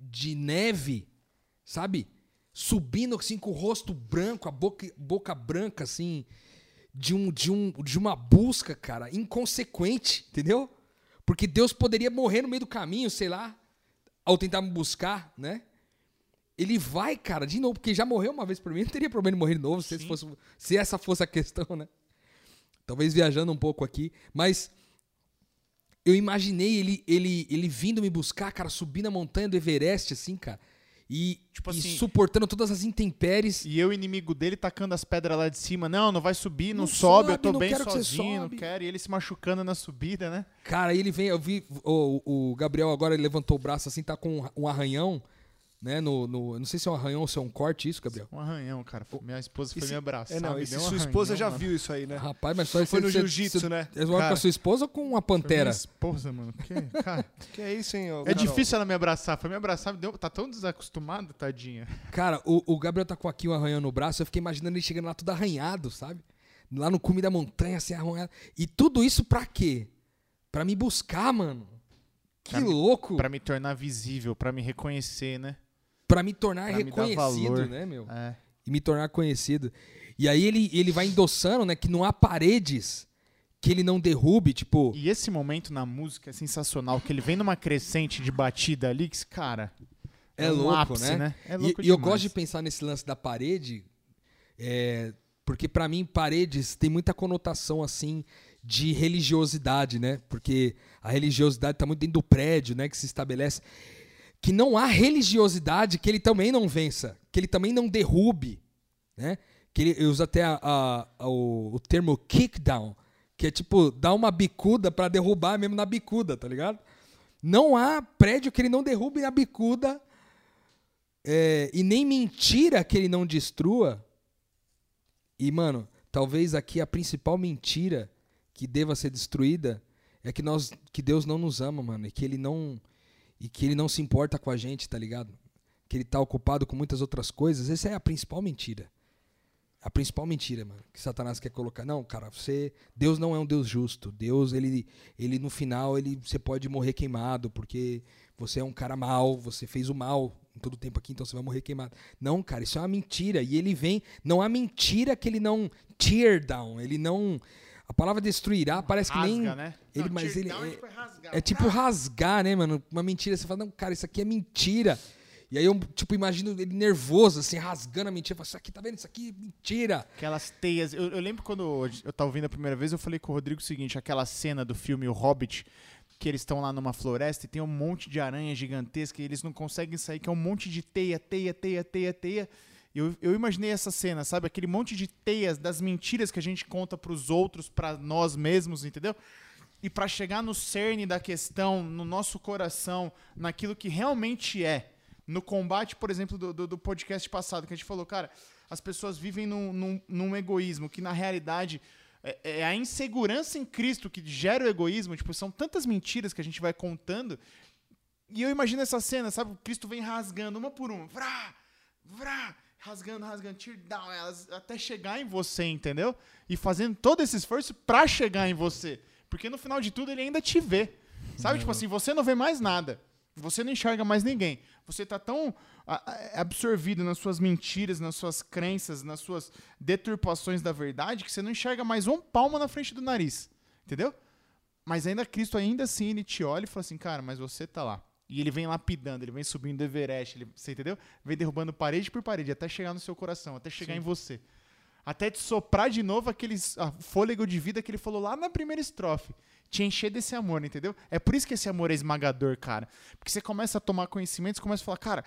de neve, sabe? Subindo assim com o rosto branco, a boca, boca branca assim, de um de um de uma busca, cara, inconsequente, entendeu? Porque Deus poderia morrer no meio do caminho, sei lá, ao tentar me buscar, né? Ele vai, cara, de novo, porque já morreu uma vez por mim, (laughs) não teria problema em morrer de novo, se, fosse, se essa fosse a questão, né? Talvez viajando um pouco aqui, mas eu imaginei ele, ele, ele vindo me buscar, cara, subindo a montanha do Everest, assim, cara, e, Tipo e assim- suportando todas as intempéries. E eu, inimigo dele, tacando as pedras lá de cima. Não, não vai subir, não, Não sobe, eu sobe, tô não bem quero que você sozinho, não quero. E ele se machucando na subida, né? Cara, ele vem, eu vi o, o Gabriel agora ele levantou o braço assim, tá com um arranhão, né? No, no, eu não sei se é um arranhão ou se é um corte isso, Gabriel. Um arranhão, cara. Minha esposa foi Esse- me abraçar. É, não, me esse deu um sua esposa arranhão, já mano. viu isso aí, né? Rapaz, mas só Foi no jiu-jitsu, né? Você mora com a sua esposa ou com uma Foi pantera? Minha esposa, mano. Que, cara, (laughs) Que é isso, hein? ô, é Carol? difícil ela me abraçar. Foi me abraçar, me deu, tá tão desacostumada, tadinha. (laughs) Cara, o, o Gabriel tá com aqui um arranhão no braço, eu fiquei imaginando ele chegando lá tudo arranhado, sabe? Lá no cume da montanha, assim, arranhado. E tudo isso pra quê? Pra me buscar, mano. Que Pra me- louco! Pra me tornar visível, pra me reconhecer, né? Pra me tornar pra me reconhecido, valor. né, meu? É. e me tornar conhecido. E aí ele, ele vai endossando, né, que não há paredes que ele não derrube, tipo, E esse momento na música é sensacional, que ele vem numa crescente de batida ali, que, cara, é, um louco, ápice, né? É E, louco e eu demais. gosto de pensar nesse lance da parede, é, porque pra mim paredes tem muita conotação assim de religiosidade, né? Porque a religiosidade tá muito dentro do prédio, né, que se estabelece que não há religiosidade que ele também não vença, que ele também não derrube, né? Que ele usa até a- a- a- o, o termo kickdown, que é tipo dar uma bicuda pra derrubar mesmo na bicuda, tá ligado? Não há prédio que ele não derrube na bicuda é, e nem mentira que ele não destrua. E, mano, talvez aqui a principal mentira que deva ser destruída é que nós que Deus não nos ama, mano, e que ele não e que ele não se importa com a gente, tá ligado? Que ele tá ocupado com muitas outras coisas. Essa é a principal mentira. A principal mentira, mano, que Satanás quer colocar. Não, cara, você, Deus não é um Deus justo. Deus, ele, ele no final, ele, você pode morrer queimado porque você é um cara mau, você fez o mal em todo o tempo aqui, então você vai morrer queimado. Não, cara, isso é uma mentira. E ele vem, não há mentira que ele não tear down, ele não a palavra destruirá parece que Rasga, nem né? ele, Não, mas ele é é, tipo rasgar. é tipo rasgar, né, mano? Uma mentira, você fala, não, cara, isso aqui é mentira. E aí eu, tipo, imagino ele nervoso, assim, rasgando a mentira. Fala, isso aqui, tá vendo? Isso aqui é mentira. Aquelas teias. Eu, eu lembro quando eu tava ouvindo a primeira vez, eu falei com o Rodrigo o seguinte: aquela cena do filme O Hobbit, que eles estão lá numa floresta e tem um monte de aranha gigantesca e eles não conseguem sair, que é um monte de teia, teia, teia, teia, teia. Eu, eu imaginei essa cena, sabe? Aquele monte de teias das mentiras que a gente conta pros outros, pra nós mesmos, entendeu? E pra chegar no cerne da questão, no nosso coração, naquilo que realmente é. No combate, por exemplo, do, do, do podcast passado, que a gente falou, cara, as pessoas vivem num, num, num egoísmo que, na realidade, é, é a insegurança em Cristo que gera o egoísmo. Tipo, são tantas mentiras que a gente vai contando E eu imagino essa cena, sabe? Cristo vem rasgando uma por uma. Vrá, vrá, rasgando, rasgando, tear down, elas até chegar em você, entendeu? E fazendo todo esse esforço pra chegar em você. Porque no final de tudo ele ainda te vê. Sabe? Tipo assim, você não vê mais nada. Você não enxerga mais ninguém. Você tá tão a- absorvido nas suas mentiras, nas suas crenças, nas suas deturpações da verdade, que você não enxerga mais um palmo na frente do nariz. Entendeu? Mas ainda Cristo, ainda assim, ele te olha e fala assim, cara, mas você tá lá. E ele vem lapidando, ele vem subindo o Everest, ele, você entendeu? Vem derrubando parede por parede, até chegar no seu coração, até chegar em você. Até te soprar de novo aquele fôlego de vida que ele falou lá na primeira estrofe. Te encher desse amor, entendeu? É por isso que esse amor é esmagador, cara. Porque você começa a tomar conhecimento, você começa a falar, cara,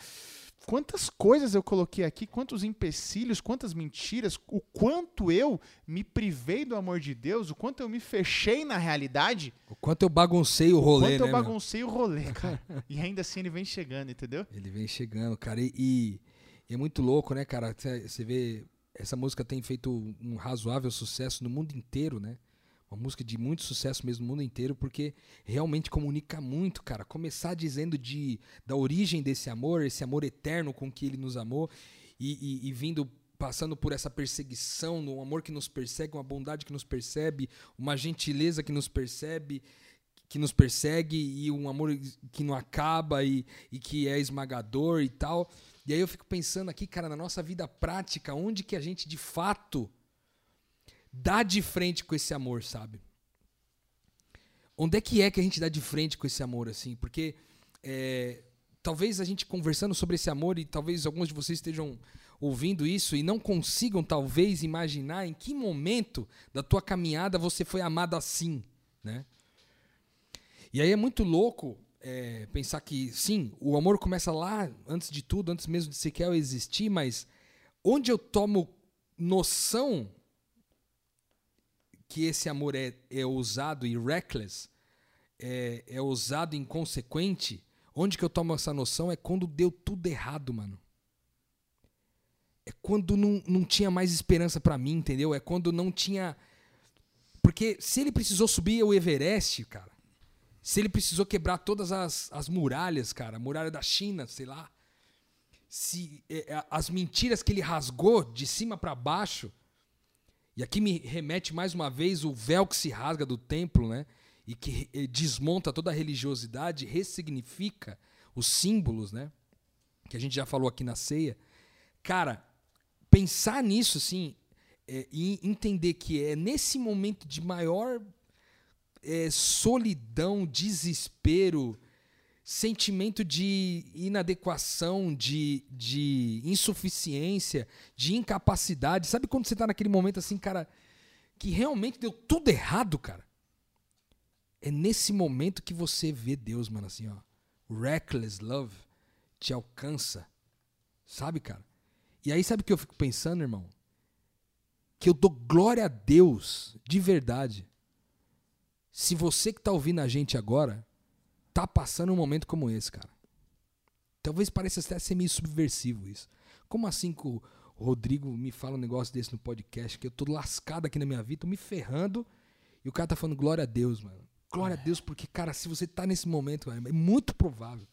quantas coisas eu coloquei aqui, quantos empecilhos, quantas mentiras, o quanto eu me privei do amor de Deus, o quanto eu me fechei na realidade, O quanto eu baguncei o rolê, quanto né? eu meu? baguncei o rolê, cara. e ainda assim ele vem chegando, entendeu? Ele vem chegando, cara. E, e- e é muito louco, né, cara? Cê- Você vê, essa música tem feito um razoável sucesso no mundo inteiro, né? Uma música de muito sucesso mesmo no mundo inteiro, porque realmente comunica muito, cara. Começar dizendo de, da origem desse amor, esse amor eterno com que ele nos amou, e, e- e vindo, passando por essa perseguição, um amor que nos persegue, uma bondade que nos percebe, uma gentileza que nos percebe, que nos persegue, e um amor que não acaba e, e que é esmagador e tal. E aí eu fico pensando aqui, cara, na nossa vida prática, onde que a gente de fato dá de frente com esse amor, sabe? Onde é que é que a gente dá de frente com esse amor, assim? Porque é, talvez a gente conversando sobre esse amor e talvez alguns de vocês estejam ouvindo isso e não consigam talvez imaginar em que momento da tua caminhada você foi amado assim, né? E aí é muito louco é, pensar que, sim, o amor começa lá, antes de tudo, antes mesmo de sequer existir, mas onde eu tomo noção que esse amor é, é ousado e reckless, é, é ousado e inconsequente, onde que eu tomo essa noção é quando deu tudo errado, mano. É quando não, não tinha mais esperança pra mim, entendeu? É quando não tinha. Porque se ele precisou subir o Everest, cara, se ele precisou quebrar todas as, as muralhas, cara, a muralha da China, sei lá, se é, as mentiras que ele rasgou de cima pra baixo, e aqui me remete mais uma vez o véu que se rasga do templo, né? E que eh, desmonta toda a religiosidade, ressignifica os símbolos, né? Que a gente já falou aqui na ceia. Cara, pensar nisso, assim, é, e entender que é nesse momento de maior é, solidão, desespero, sentimento de inadequação, de, de insuficiência, de incapacidade. Sabe quando você tá naquele momento assim, cara, que realmente deu tudo errado, cara? É nesse momento que você vê Deus, mano, assim, ó. Reckless love te alcança. Sabe, cara? E aí, sabe o que eu fico pensando, irmão? Que eu dou glória a Deus, de verdade. Se você que tá ouvindo a gente agora, tá passando um momento como esse, cara. Talvez pareça até ser meio subversivo isso. Como assim que o Rodrigo me fala um negócio desse no podcast, que eu tô lascado aqui na minha vida, tô me ferrando, e o cara tá falando glória a Deus, mano. Glória a Deus, porque, cara, se você tá nesse momento, cara, é muito provável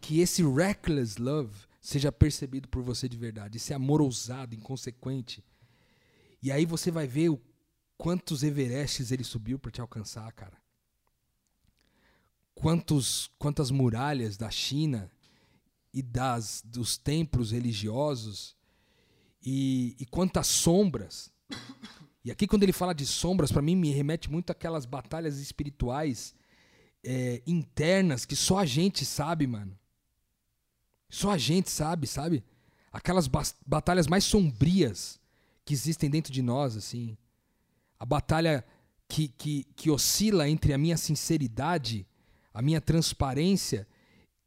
que esse reckless love seja percebido por você de verdade. Esse amor ousado, inconsequente. E aí você vai ver o quantos Everestes ele subiu para te alcançar, cara. Quantos, quantas muralhas da China e das dos templos religiosos e, e quantas sombras. E aqui quando ele fala de sombras, para mim me remete muito àquelas batalhas espirituais é, internas que só a gente sabe, mano. Só a gente sabe, sabe? Aquelas batalhas mais sombrias que existem dentro de nós, assim. A batalha que, que, que oscila entre a minha sinceridade, a minha transparência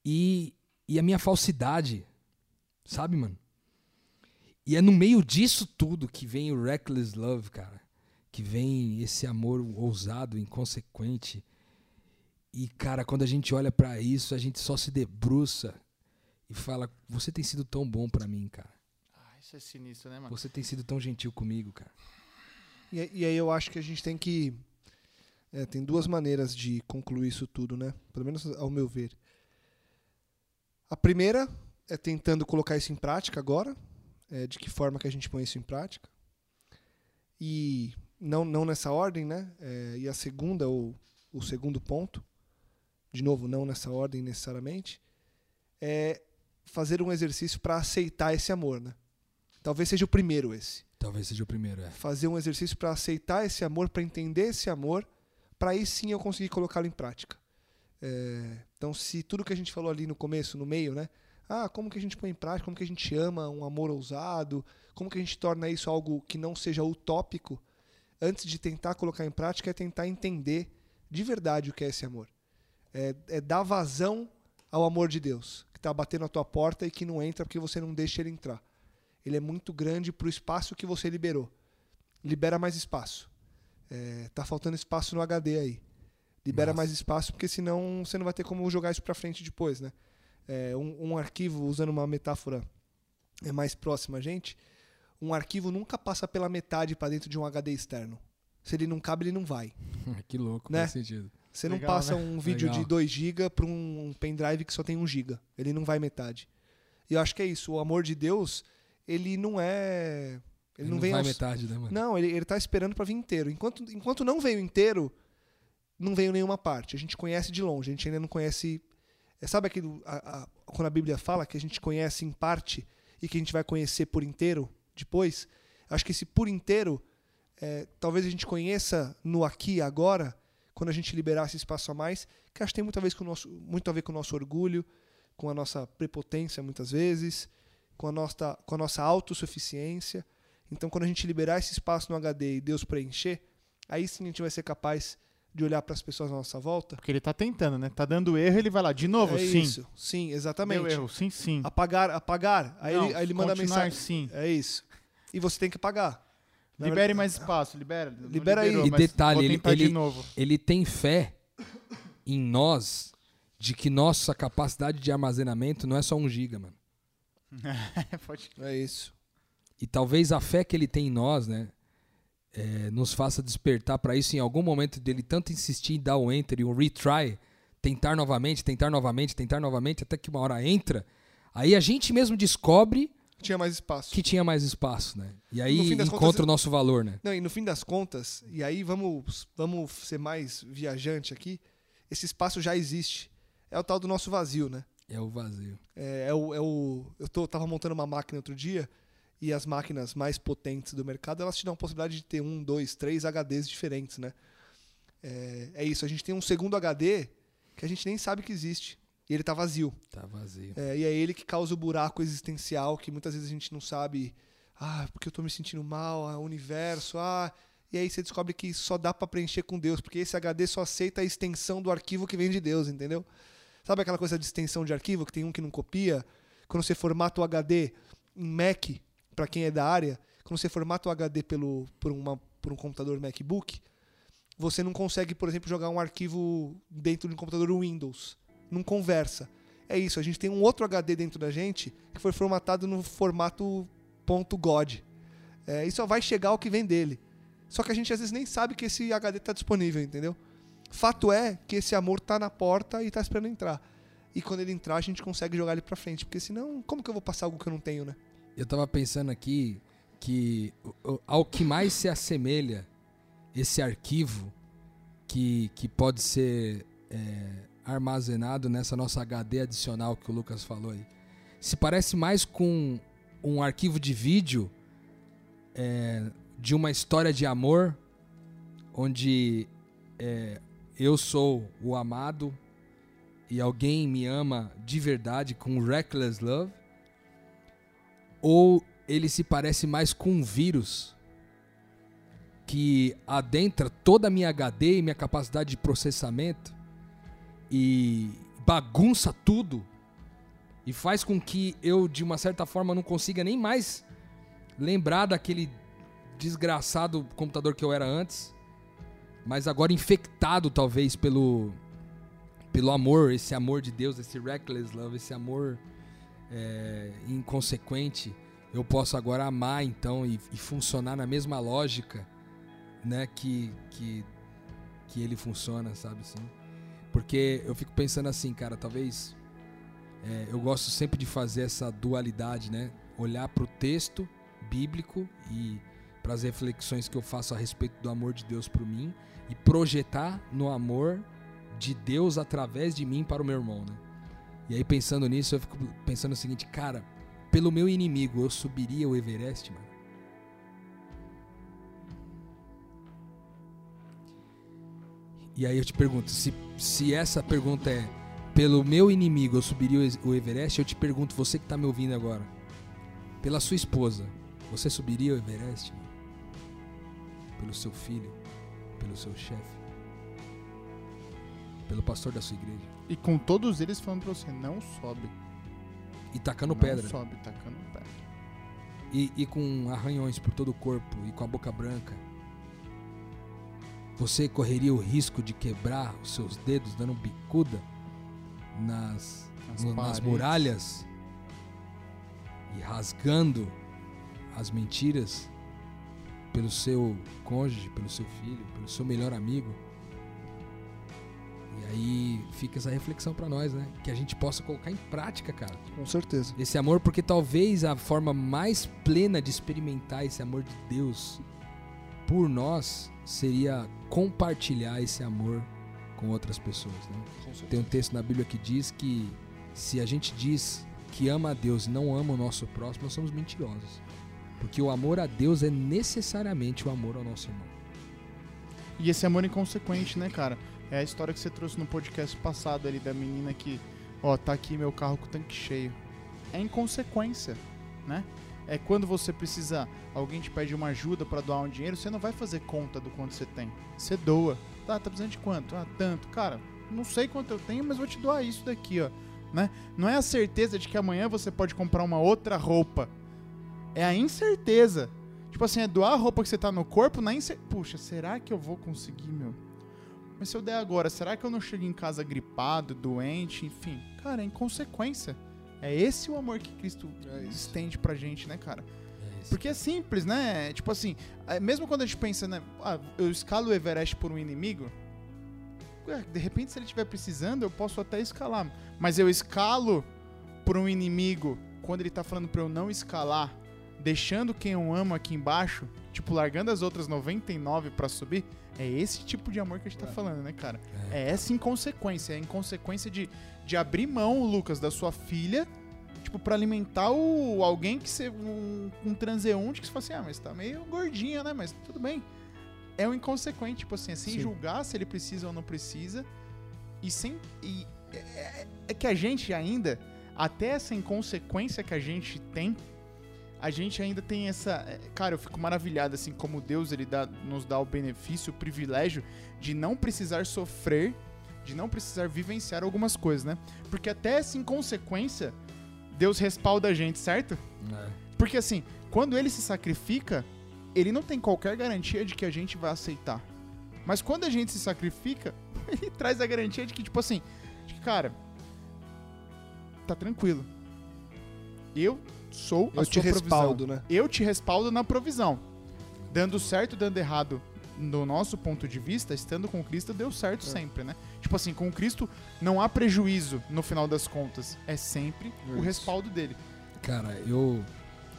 e, e a minha falsidade. Sabe, mano? E é no meio disso tudo que vem o reckless love, cara. Que vem esse amor ousado, inconsequente. E, cara, quando a gente olha pra isso, a gente só se debruça e fala: Você tem sido tão bom pra mim, cara. Ah, isso é sinistro, né, mano? Você tem sido tão gentil comigo, cara. E, e aí eu acho que a gente tem que. É, tem duas maneiras de concluir isso tudo, né? Pelo menos ao meu ver. A primeira é tentando colocar isso em prática agora. É, de que forma que a gente põe isso em prática. E não, não nessa ordem, né? É, e a segunda, ou o segundo ponto, de novo, não nessa ordem necessariamente, é fazer um exercício para aceitar esse amor, né? Talvez seja o primeiro esse. Talvez seja o primeiro, é. Fazer um exercício para aceitar esse amor, para entender esse amor, para aí sim eu conseguir colocá-lo em prática. É, então, se tudo que a gente falou ali no começo, no meio, né? Ah, como que a gente põe em prática, como que a gente ama um amor ousado, como que a gente torna isso algo que não seja utópico, antes de tentar colocar em prática, é tentar entender de verdade o que é esse amor. É, é dar vazão ao amor de Deus, que está batendo na tua porta e que não entra porque você não deixa ele entrar. Ele é muito grande para o espaço que você liberou. Libera mais espaço. É, tá faltando espaço no HD aí. Libera Nossa. mais espaço, porque senão você não vai ter como jogar isso para frente depois, né? É, um, um arquivo, usando uma metáfora é mais próxima a gente, um arquivo nunca passa pela metade para dentro de um HD externo. Se ele não cabe, ele não vai. (laughs) que louco, Né? faz sentido. Você não Legal, passa né? um vídeo Legal. de 2 GB para um pendrive que só tem 1 GB. Ele não vai metade. E eu acho que é isso. O amor de Deus, ele não é. Ele, não, vem vai aos... metade, né, mano? Não, ele, ele tá esperando para vir inteiro. Enquanto, enquanto não veio inteiro, não veio nenhuma parte. A gente conhece de longe, a gente ainda não conhece. é, Sabe aquilo. a- a- quando a Bíblia fala que a gente conhece em parte e que a gente vai conhecer por inteiro depois? Acho que esse por inteiro, é, talvez a gente conheça no aqui e agora, quando a gente liberar esse espaço a mais, que acho que tem muito a, ver com o nosso, muito a ver com o nosso orgulho, com a nossa prepotência muitas vezes, com a nossa, com a nossa autossuficiência. Então, quando a gente liberar esse espaço no HD e Deus preencher, aí sim a gente vai ser capaz de olhar para as pessoas à nossa volta. Porque ele tá tentando, né? Tá dando erro, ele vai lá. De novo, é sim. isso. Sim, exatamente. Deu erro, sim, sim. Apagar, apagar. Aí, Não, ele, aí ele manda continuar, mensagem. sim. É isso. E você tem que apagar. Na Libere verdade- mais espaço, libera. Libera aí. liberou, E mas detalhe, ele- tentar de ele- novo. Ele tem fé em nós de que nossa capacidade de armazenamento não é só um giga, mano. (laughs) Pode- É isso. E talvez a fé que ele tem em nós, né, é, nos faça despertar para isso em algum momento dele tanto insistir em dar o enter e o retry, tentar novamente, tentar novamente, tentar novamente, até que uma hora entra. Aí a gente mesmo descobre Tinha mais espaço. que tinha mais espaço, né? E aí encontra contas, o nosso valor, né? Não, e no fim das contas, e aí vamos, vamos ser mais viajante aqui, esse espaço já existe. É o tal do nosso vazio, né? É o vazio. É, é o, é o, eu tô, tava montando uma máquina outro dia e as máquinas mais potentes do mercado elas te dão a possibilidade de ter um, dois, três HDs diferentes, né? É, é isso, a gente tem um segundo HD que a gente nem sabe que existe e ele tá vazio. Tá vazio. É, e é ele que causa o buraco existencial que muitas vezes a gente não sabe. Ah, porque eu tô me sentindo mal, ah, o universo, ah. E aí você descobre que só dá para preencher com Deus, porque esse HD só aceita a extensão do arquivo que vem de Deus, entendeu? Sabe aquela coisa de extensão de arquivo que tem um que não copia? Quando você formata o HD em Mac, para quem é da área, quando você formata o HD pelo, por, uma, por um computador MacBook, você não consegue, por exemplo, jogar um arquivo dentro de um computador Windows. Não conversa. É isso, a gente tem um outro HD dentro da gente que foi formatado no formato .god. É, e só vai chegar o que vem dele. Só que a gente às vezes nem sabe que esse HD está disponível, entendeu? Fato é que esse amor tá na porta e tá esperando entrar. E quando ele entrar, a gente consegue jogar ele pra frente. Porque senão, como que eu vou passar algo que eu não tenho, né? Eu tava pensando aqui que ao que mais se assemelha esse arquivo que, que pode ser é, armazenado nessa nossa HD adicional que o Lucas falou aí, se parece mais com um arquivo de vídeo é, de uma história de amor onde é, eu sou o amado e alguém me ama de verdade com reckless love ou ele se parece mais com um vírus que adentra toda a minha HD e minha capacidade de processamento e bagunça tudo e faz com que eu, de uma certa forma, não consiga nem mais lembrar daquele desgraçado computador que eu era antes, mas agora infectado talvez pelo pelo amor, esse amor de Deus, esse reckless love, esse amor é, inconsequente, eu posso agora amar então e, e funcionar na mesma lógica, né, que, que que ele funciona, sabe assim? Porque eu fico pensando assim, cara, talvez é, eu gosto sempre de fazer essa dualidade, né? Olhar para o texto bíblico e para as reflexões que eu faço a respeito do amor de Deus por mim e projetar no amor de Deus através de mim para o meu irmão, né? E aí pensando nisso, eu fico pensando o seguinte, cara, pelo meu inimigo eu subiria o Everest, mano? E aí eu te pergunto, se, se essa pergunta é pelo meu inimigo eu subiria o Everest, eu te pergunto, você que está me ouvindo agora, pela sua esposa, você subiria o Everest? Pelo seu filho, pelo seu chefe, pelo pastor da sua igreja? E com todos eles falando pra você, não sobe. E tacando não pedra. sobe, tacando pedra. E, e com arranhões por todo o corpo e com a boca branca. Você correria o risco de quebrar os seus dedos dando bicuda nas, Nas no- nas muralhas e rasgando as mentiras pelo seu cônjuge, pelo seu filho, pelo seu melhor amigo. E aí fica essa reflexão pra nós, né? Que a gente possa colocar em prática, cara. Com certeza. Esse amor, porque talvez a forma mais plena de experimentar esse amor de Deus por nós seria compartilhar esse amor com outras pessoas, né? Tem um texto na Bíblia que diz que se a gente diz que ama a Deus e não ama o nosso próximo, nós somos mentirosos. Porque o amor a Deus é necessariamente o amor ao nosso irmão. E esse amor inconsequente, né, cara? É a história que você trouxe no podcast passado ali da menina que, ó, tá aqui meu carro com o tanque cheio. É inconsequência, né? É quando você precisa, alguém te pede uma ajuda pra doar um dinheiro, você não vai fazer conta do quanto você tem. Você doa. Tá, tá precisando de quanto? Ah, tanto. Cara, não sei quanto eu tenho, mas vou te doar isso daqui, ó. Né? Não é a certeza de que amanhã você pode comprar uma outra roupa. É a incerteza. Tipo assim, é doar a roupa que você tá no corpo na incer... Puxa, será que eu vou conseguir, meu? Mas se eu der agora, será que eu não chego em casa gripado, doente, enfim? Cara, é inconsequência. É esse o amor que Cristo É isso. estende pra gente, né, cara? Porque é simples, né? Tipo assim, é, mesmo quando a gente pensa, né? Ah, eu escalo o Everest por um inimigo. De repente, se ele estiver precisando, eu posso até escalar. Mas eu escalo por um inimigo quando ele tá falando pra eu não escalar, deixando quem eu amo aqui embaixo, tipo, largando as outras 99 pra subir. É esse tipo de amor que a gente tá falando, né, cara? É essa inconsequência. É a inconsequência de, de abrir mão, Lucas, da sua filha, tipo, pra alimentar o alguém que você. Um, um transeunte que você fala assim, ah, mas tá meio gordinha, né? Mas tudo bem. É o inconsequente, tipo assim, é sem Sim. julgar se ele precisa ou não precisa. E sem. E é, é- é que a gente ainda, até essa inconsequência que a gente tem, a gente ainda tem essa. é, Cara, eu fico maravilhado, assim, como Deus ele dá, nos dá o benefício, o privilégio de não precisar sofrer, de não precisar vivenciar algumas coisas, né? Porque até essa inconsequência, Deus respalda a gente, certo? É. Porque assim, quando ele se sacrifica, ele não tem qualquer garantia de que a gente vai aceitar. Mas quando a gente se sacrifica, (laughs) ele traz a garantia de que, tipo assim, de que, cara, tá tranquilo. Eu sou a Eu sua te provisão. respaldo, né? Eu te respaldo na provisão. Dando certo, dando errado, do nosso ponto de vista, estando com Cristo, deu certo É. sempre, né? Tipo assim, com Cristo não há prejuízo no final das contas. É sempre o Isso. respaldo dele. Cara, eu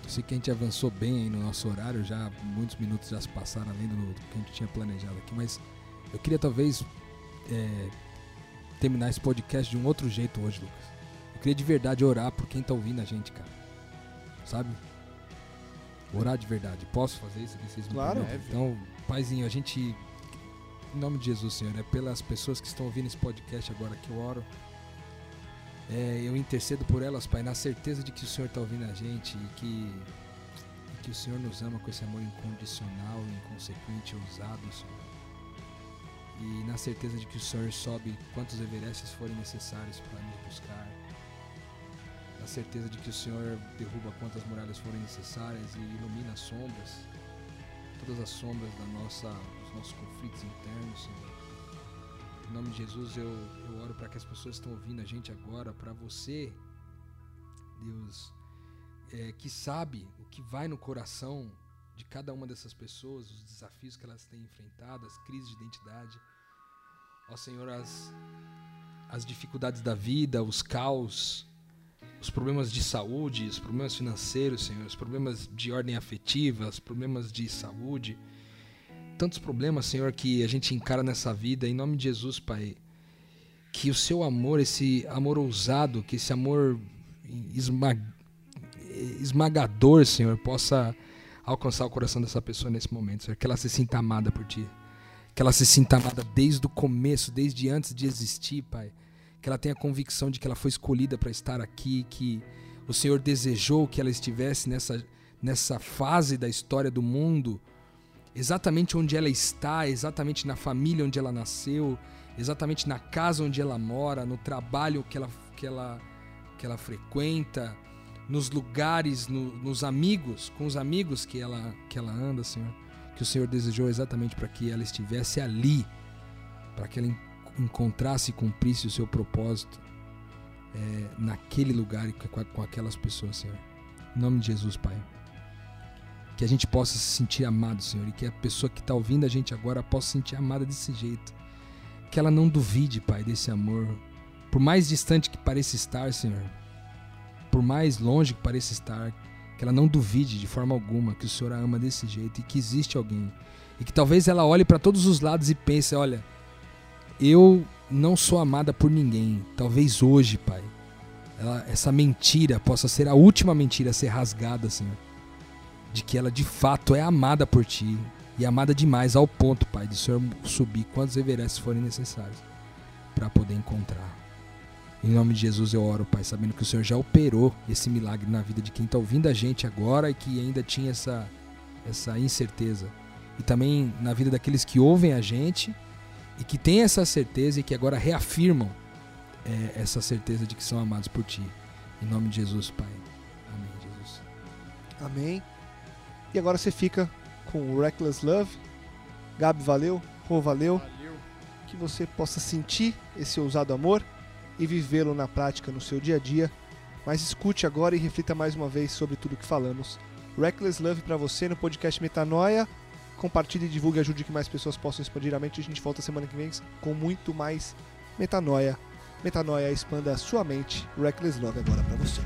sei que a gente avançou bem aí no nosso horário, já muitos minutos já se passaram além do, do que a gente tinha planejado aqui, mas eu queria talvez é, terminar esse podcast de um outro jeito hoje, Lucas. Eu queria de verdade orar por quem tá ouvindo a gente, cara. Sabe? Orar de verdade. Posso fazer isso aqui? Vocês me Claro. permitem? Então, Paizinho, a gente. Em nome de Jesus, Senhor, é pelas pessoas que estão ouvindo esse podcast agora que eu oro. É, eu intercedo por elas, Pai, na certeza de que o Senhor está ouvindo a gente e que, e que o Senhor nos ama com esse amor incondicional, inconsequente, ousado, Senhor. E na certeza de que o Senhor sobe quantos Everestes forem necessários para nos buscar. Na certeza de que o Senhor derruba quantas muralhas forem necessárias e ilumina as sombras, todas as sombras da nossa, dos nossos conflitos internos, Senhor. Em nome de Jesus, eu, eu oro para que as pessoas que estão ouvindo a gente agora, para você, Deus, é, que sabe o que vai no coração de cada uma dessas pessoas, os desafios que elas têm enfrentado, as crises de identidade. Ó Senhor, as, as dificuldades da vida, os caos, os problemas de saúde, os problemas financeiros, Senhor, os problemas de ordem afetiva, os problemas de saúde. Tantos problemas, Senhor, que a gente encara nessa vida. Em nome de Jesus, Pai. Que o seu amor, esse amor ousado, que esse amor esmagador, Senhor, possa alcançar o coração dessa pessoa nesse momento, Senhor. Que ela se sinta amada por Ti. Que ela se sinta amada desde o começo, desde antes de existir, Pai que ela tenha convicção de que ela foi escolhida para estar aqui, que o Senhor desejou que ela estivesse nessa, nessa fase da história do mundo, exatamente onde ela está, exatamente na família onde ela nasceu, exatamente na casa onde ela mora, no trabalho que ela, que ela, que ela frequenta, nos lugares, no, nos amigos, com os amigos que ela, que ela anda, Senhor. Que o Senhor desejou exatamente para que ela estivesse ali, para que ela encontrasse e cumprisse o seu propósito é, naquele lugar e com, com aquelas pessoas, Senhor. Em nome de Jesus, Pai. Que a gente possa se sentir amado, Senhor, e que a pessoa que está ouvindo a gente agora possa se sentir amada desse jeito. Que ela não duvide, Pai, desse amor. Por mais distante que pareça estar, Senhor, por mais longe que pareça estar, que ela não duvide de forma alguma que o Senhor a ama desse jeito e que existe alguém. E que talvez ela olhe para todos os lados e pense: olha, eu não sou amada por ninguém. Talvez hoje, Pai, ela, essa mentira possa ser a última mentira a ser rasgada, Senhor. De que ela de fato é amada por Ti. E amada demais ao ponto, Pai, de o Senhor subir quantos everestes forem necessários para poder encontrar. Em nome de Jesus eu oro, Pai, sabendo que o Senhor já operou esse milagre na vida de quem está ouvindo a gente agora e que ainda tinha essa, essa incerteza. E também na vida daqueles que ouvem a gente e que têm essa certeza e que agora reafirmam é, essa certeza de que são amados por Ti. Em nome de Jesus, Pai. Amém, Jesus. Amém. E agora você fica com o Reckless Love. Gabi, valeu. Rô, valeu. valeu. Que você possa sentir esse ousado amor e vivê-lo na prática no seu dia a dia. Mas escute agora e reflita mais uma vez sobre tudo que falamos. Reckless Love para você no podcast Metanoia compartilhe, divulgue, ajude que mais pessoas possam expandir a mente. A gente volta semana que vem com muito mais metanoia. Metanoia expanda a sua mente. Reckless Love agora para você.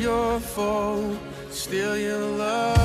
your fault, still your love.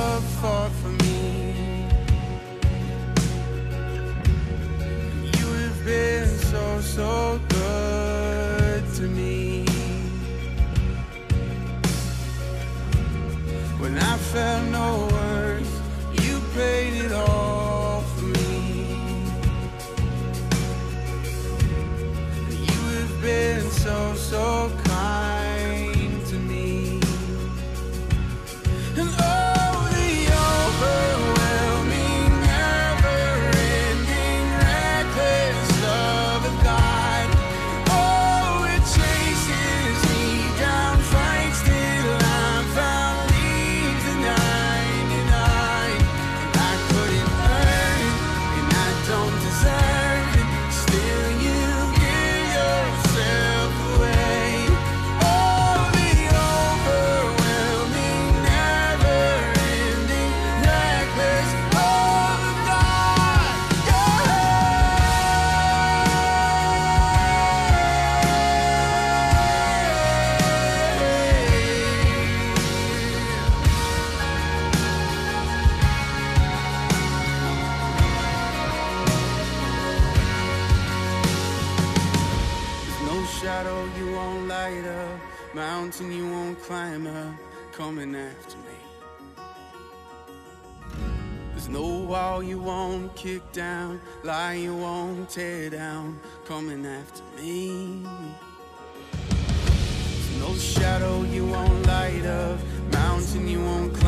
Mountain you won't climb up coming after me. There's no wall you won't kick down, lie you won't tear down coming after me. There's no shadow you won't light up, mountain you won't climb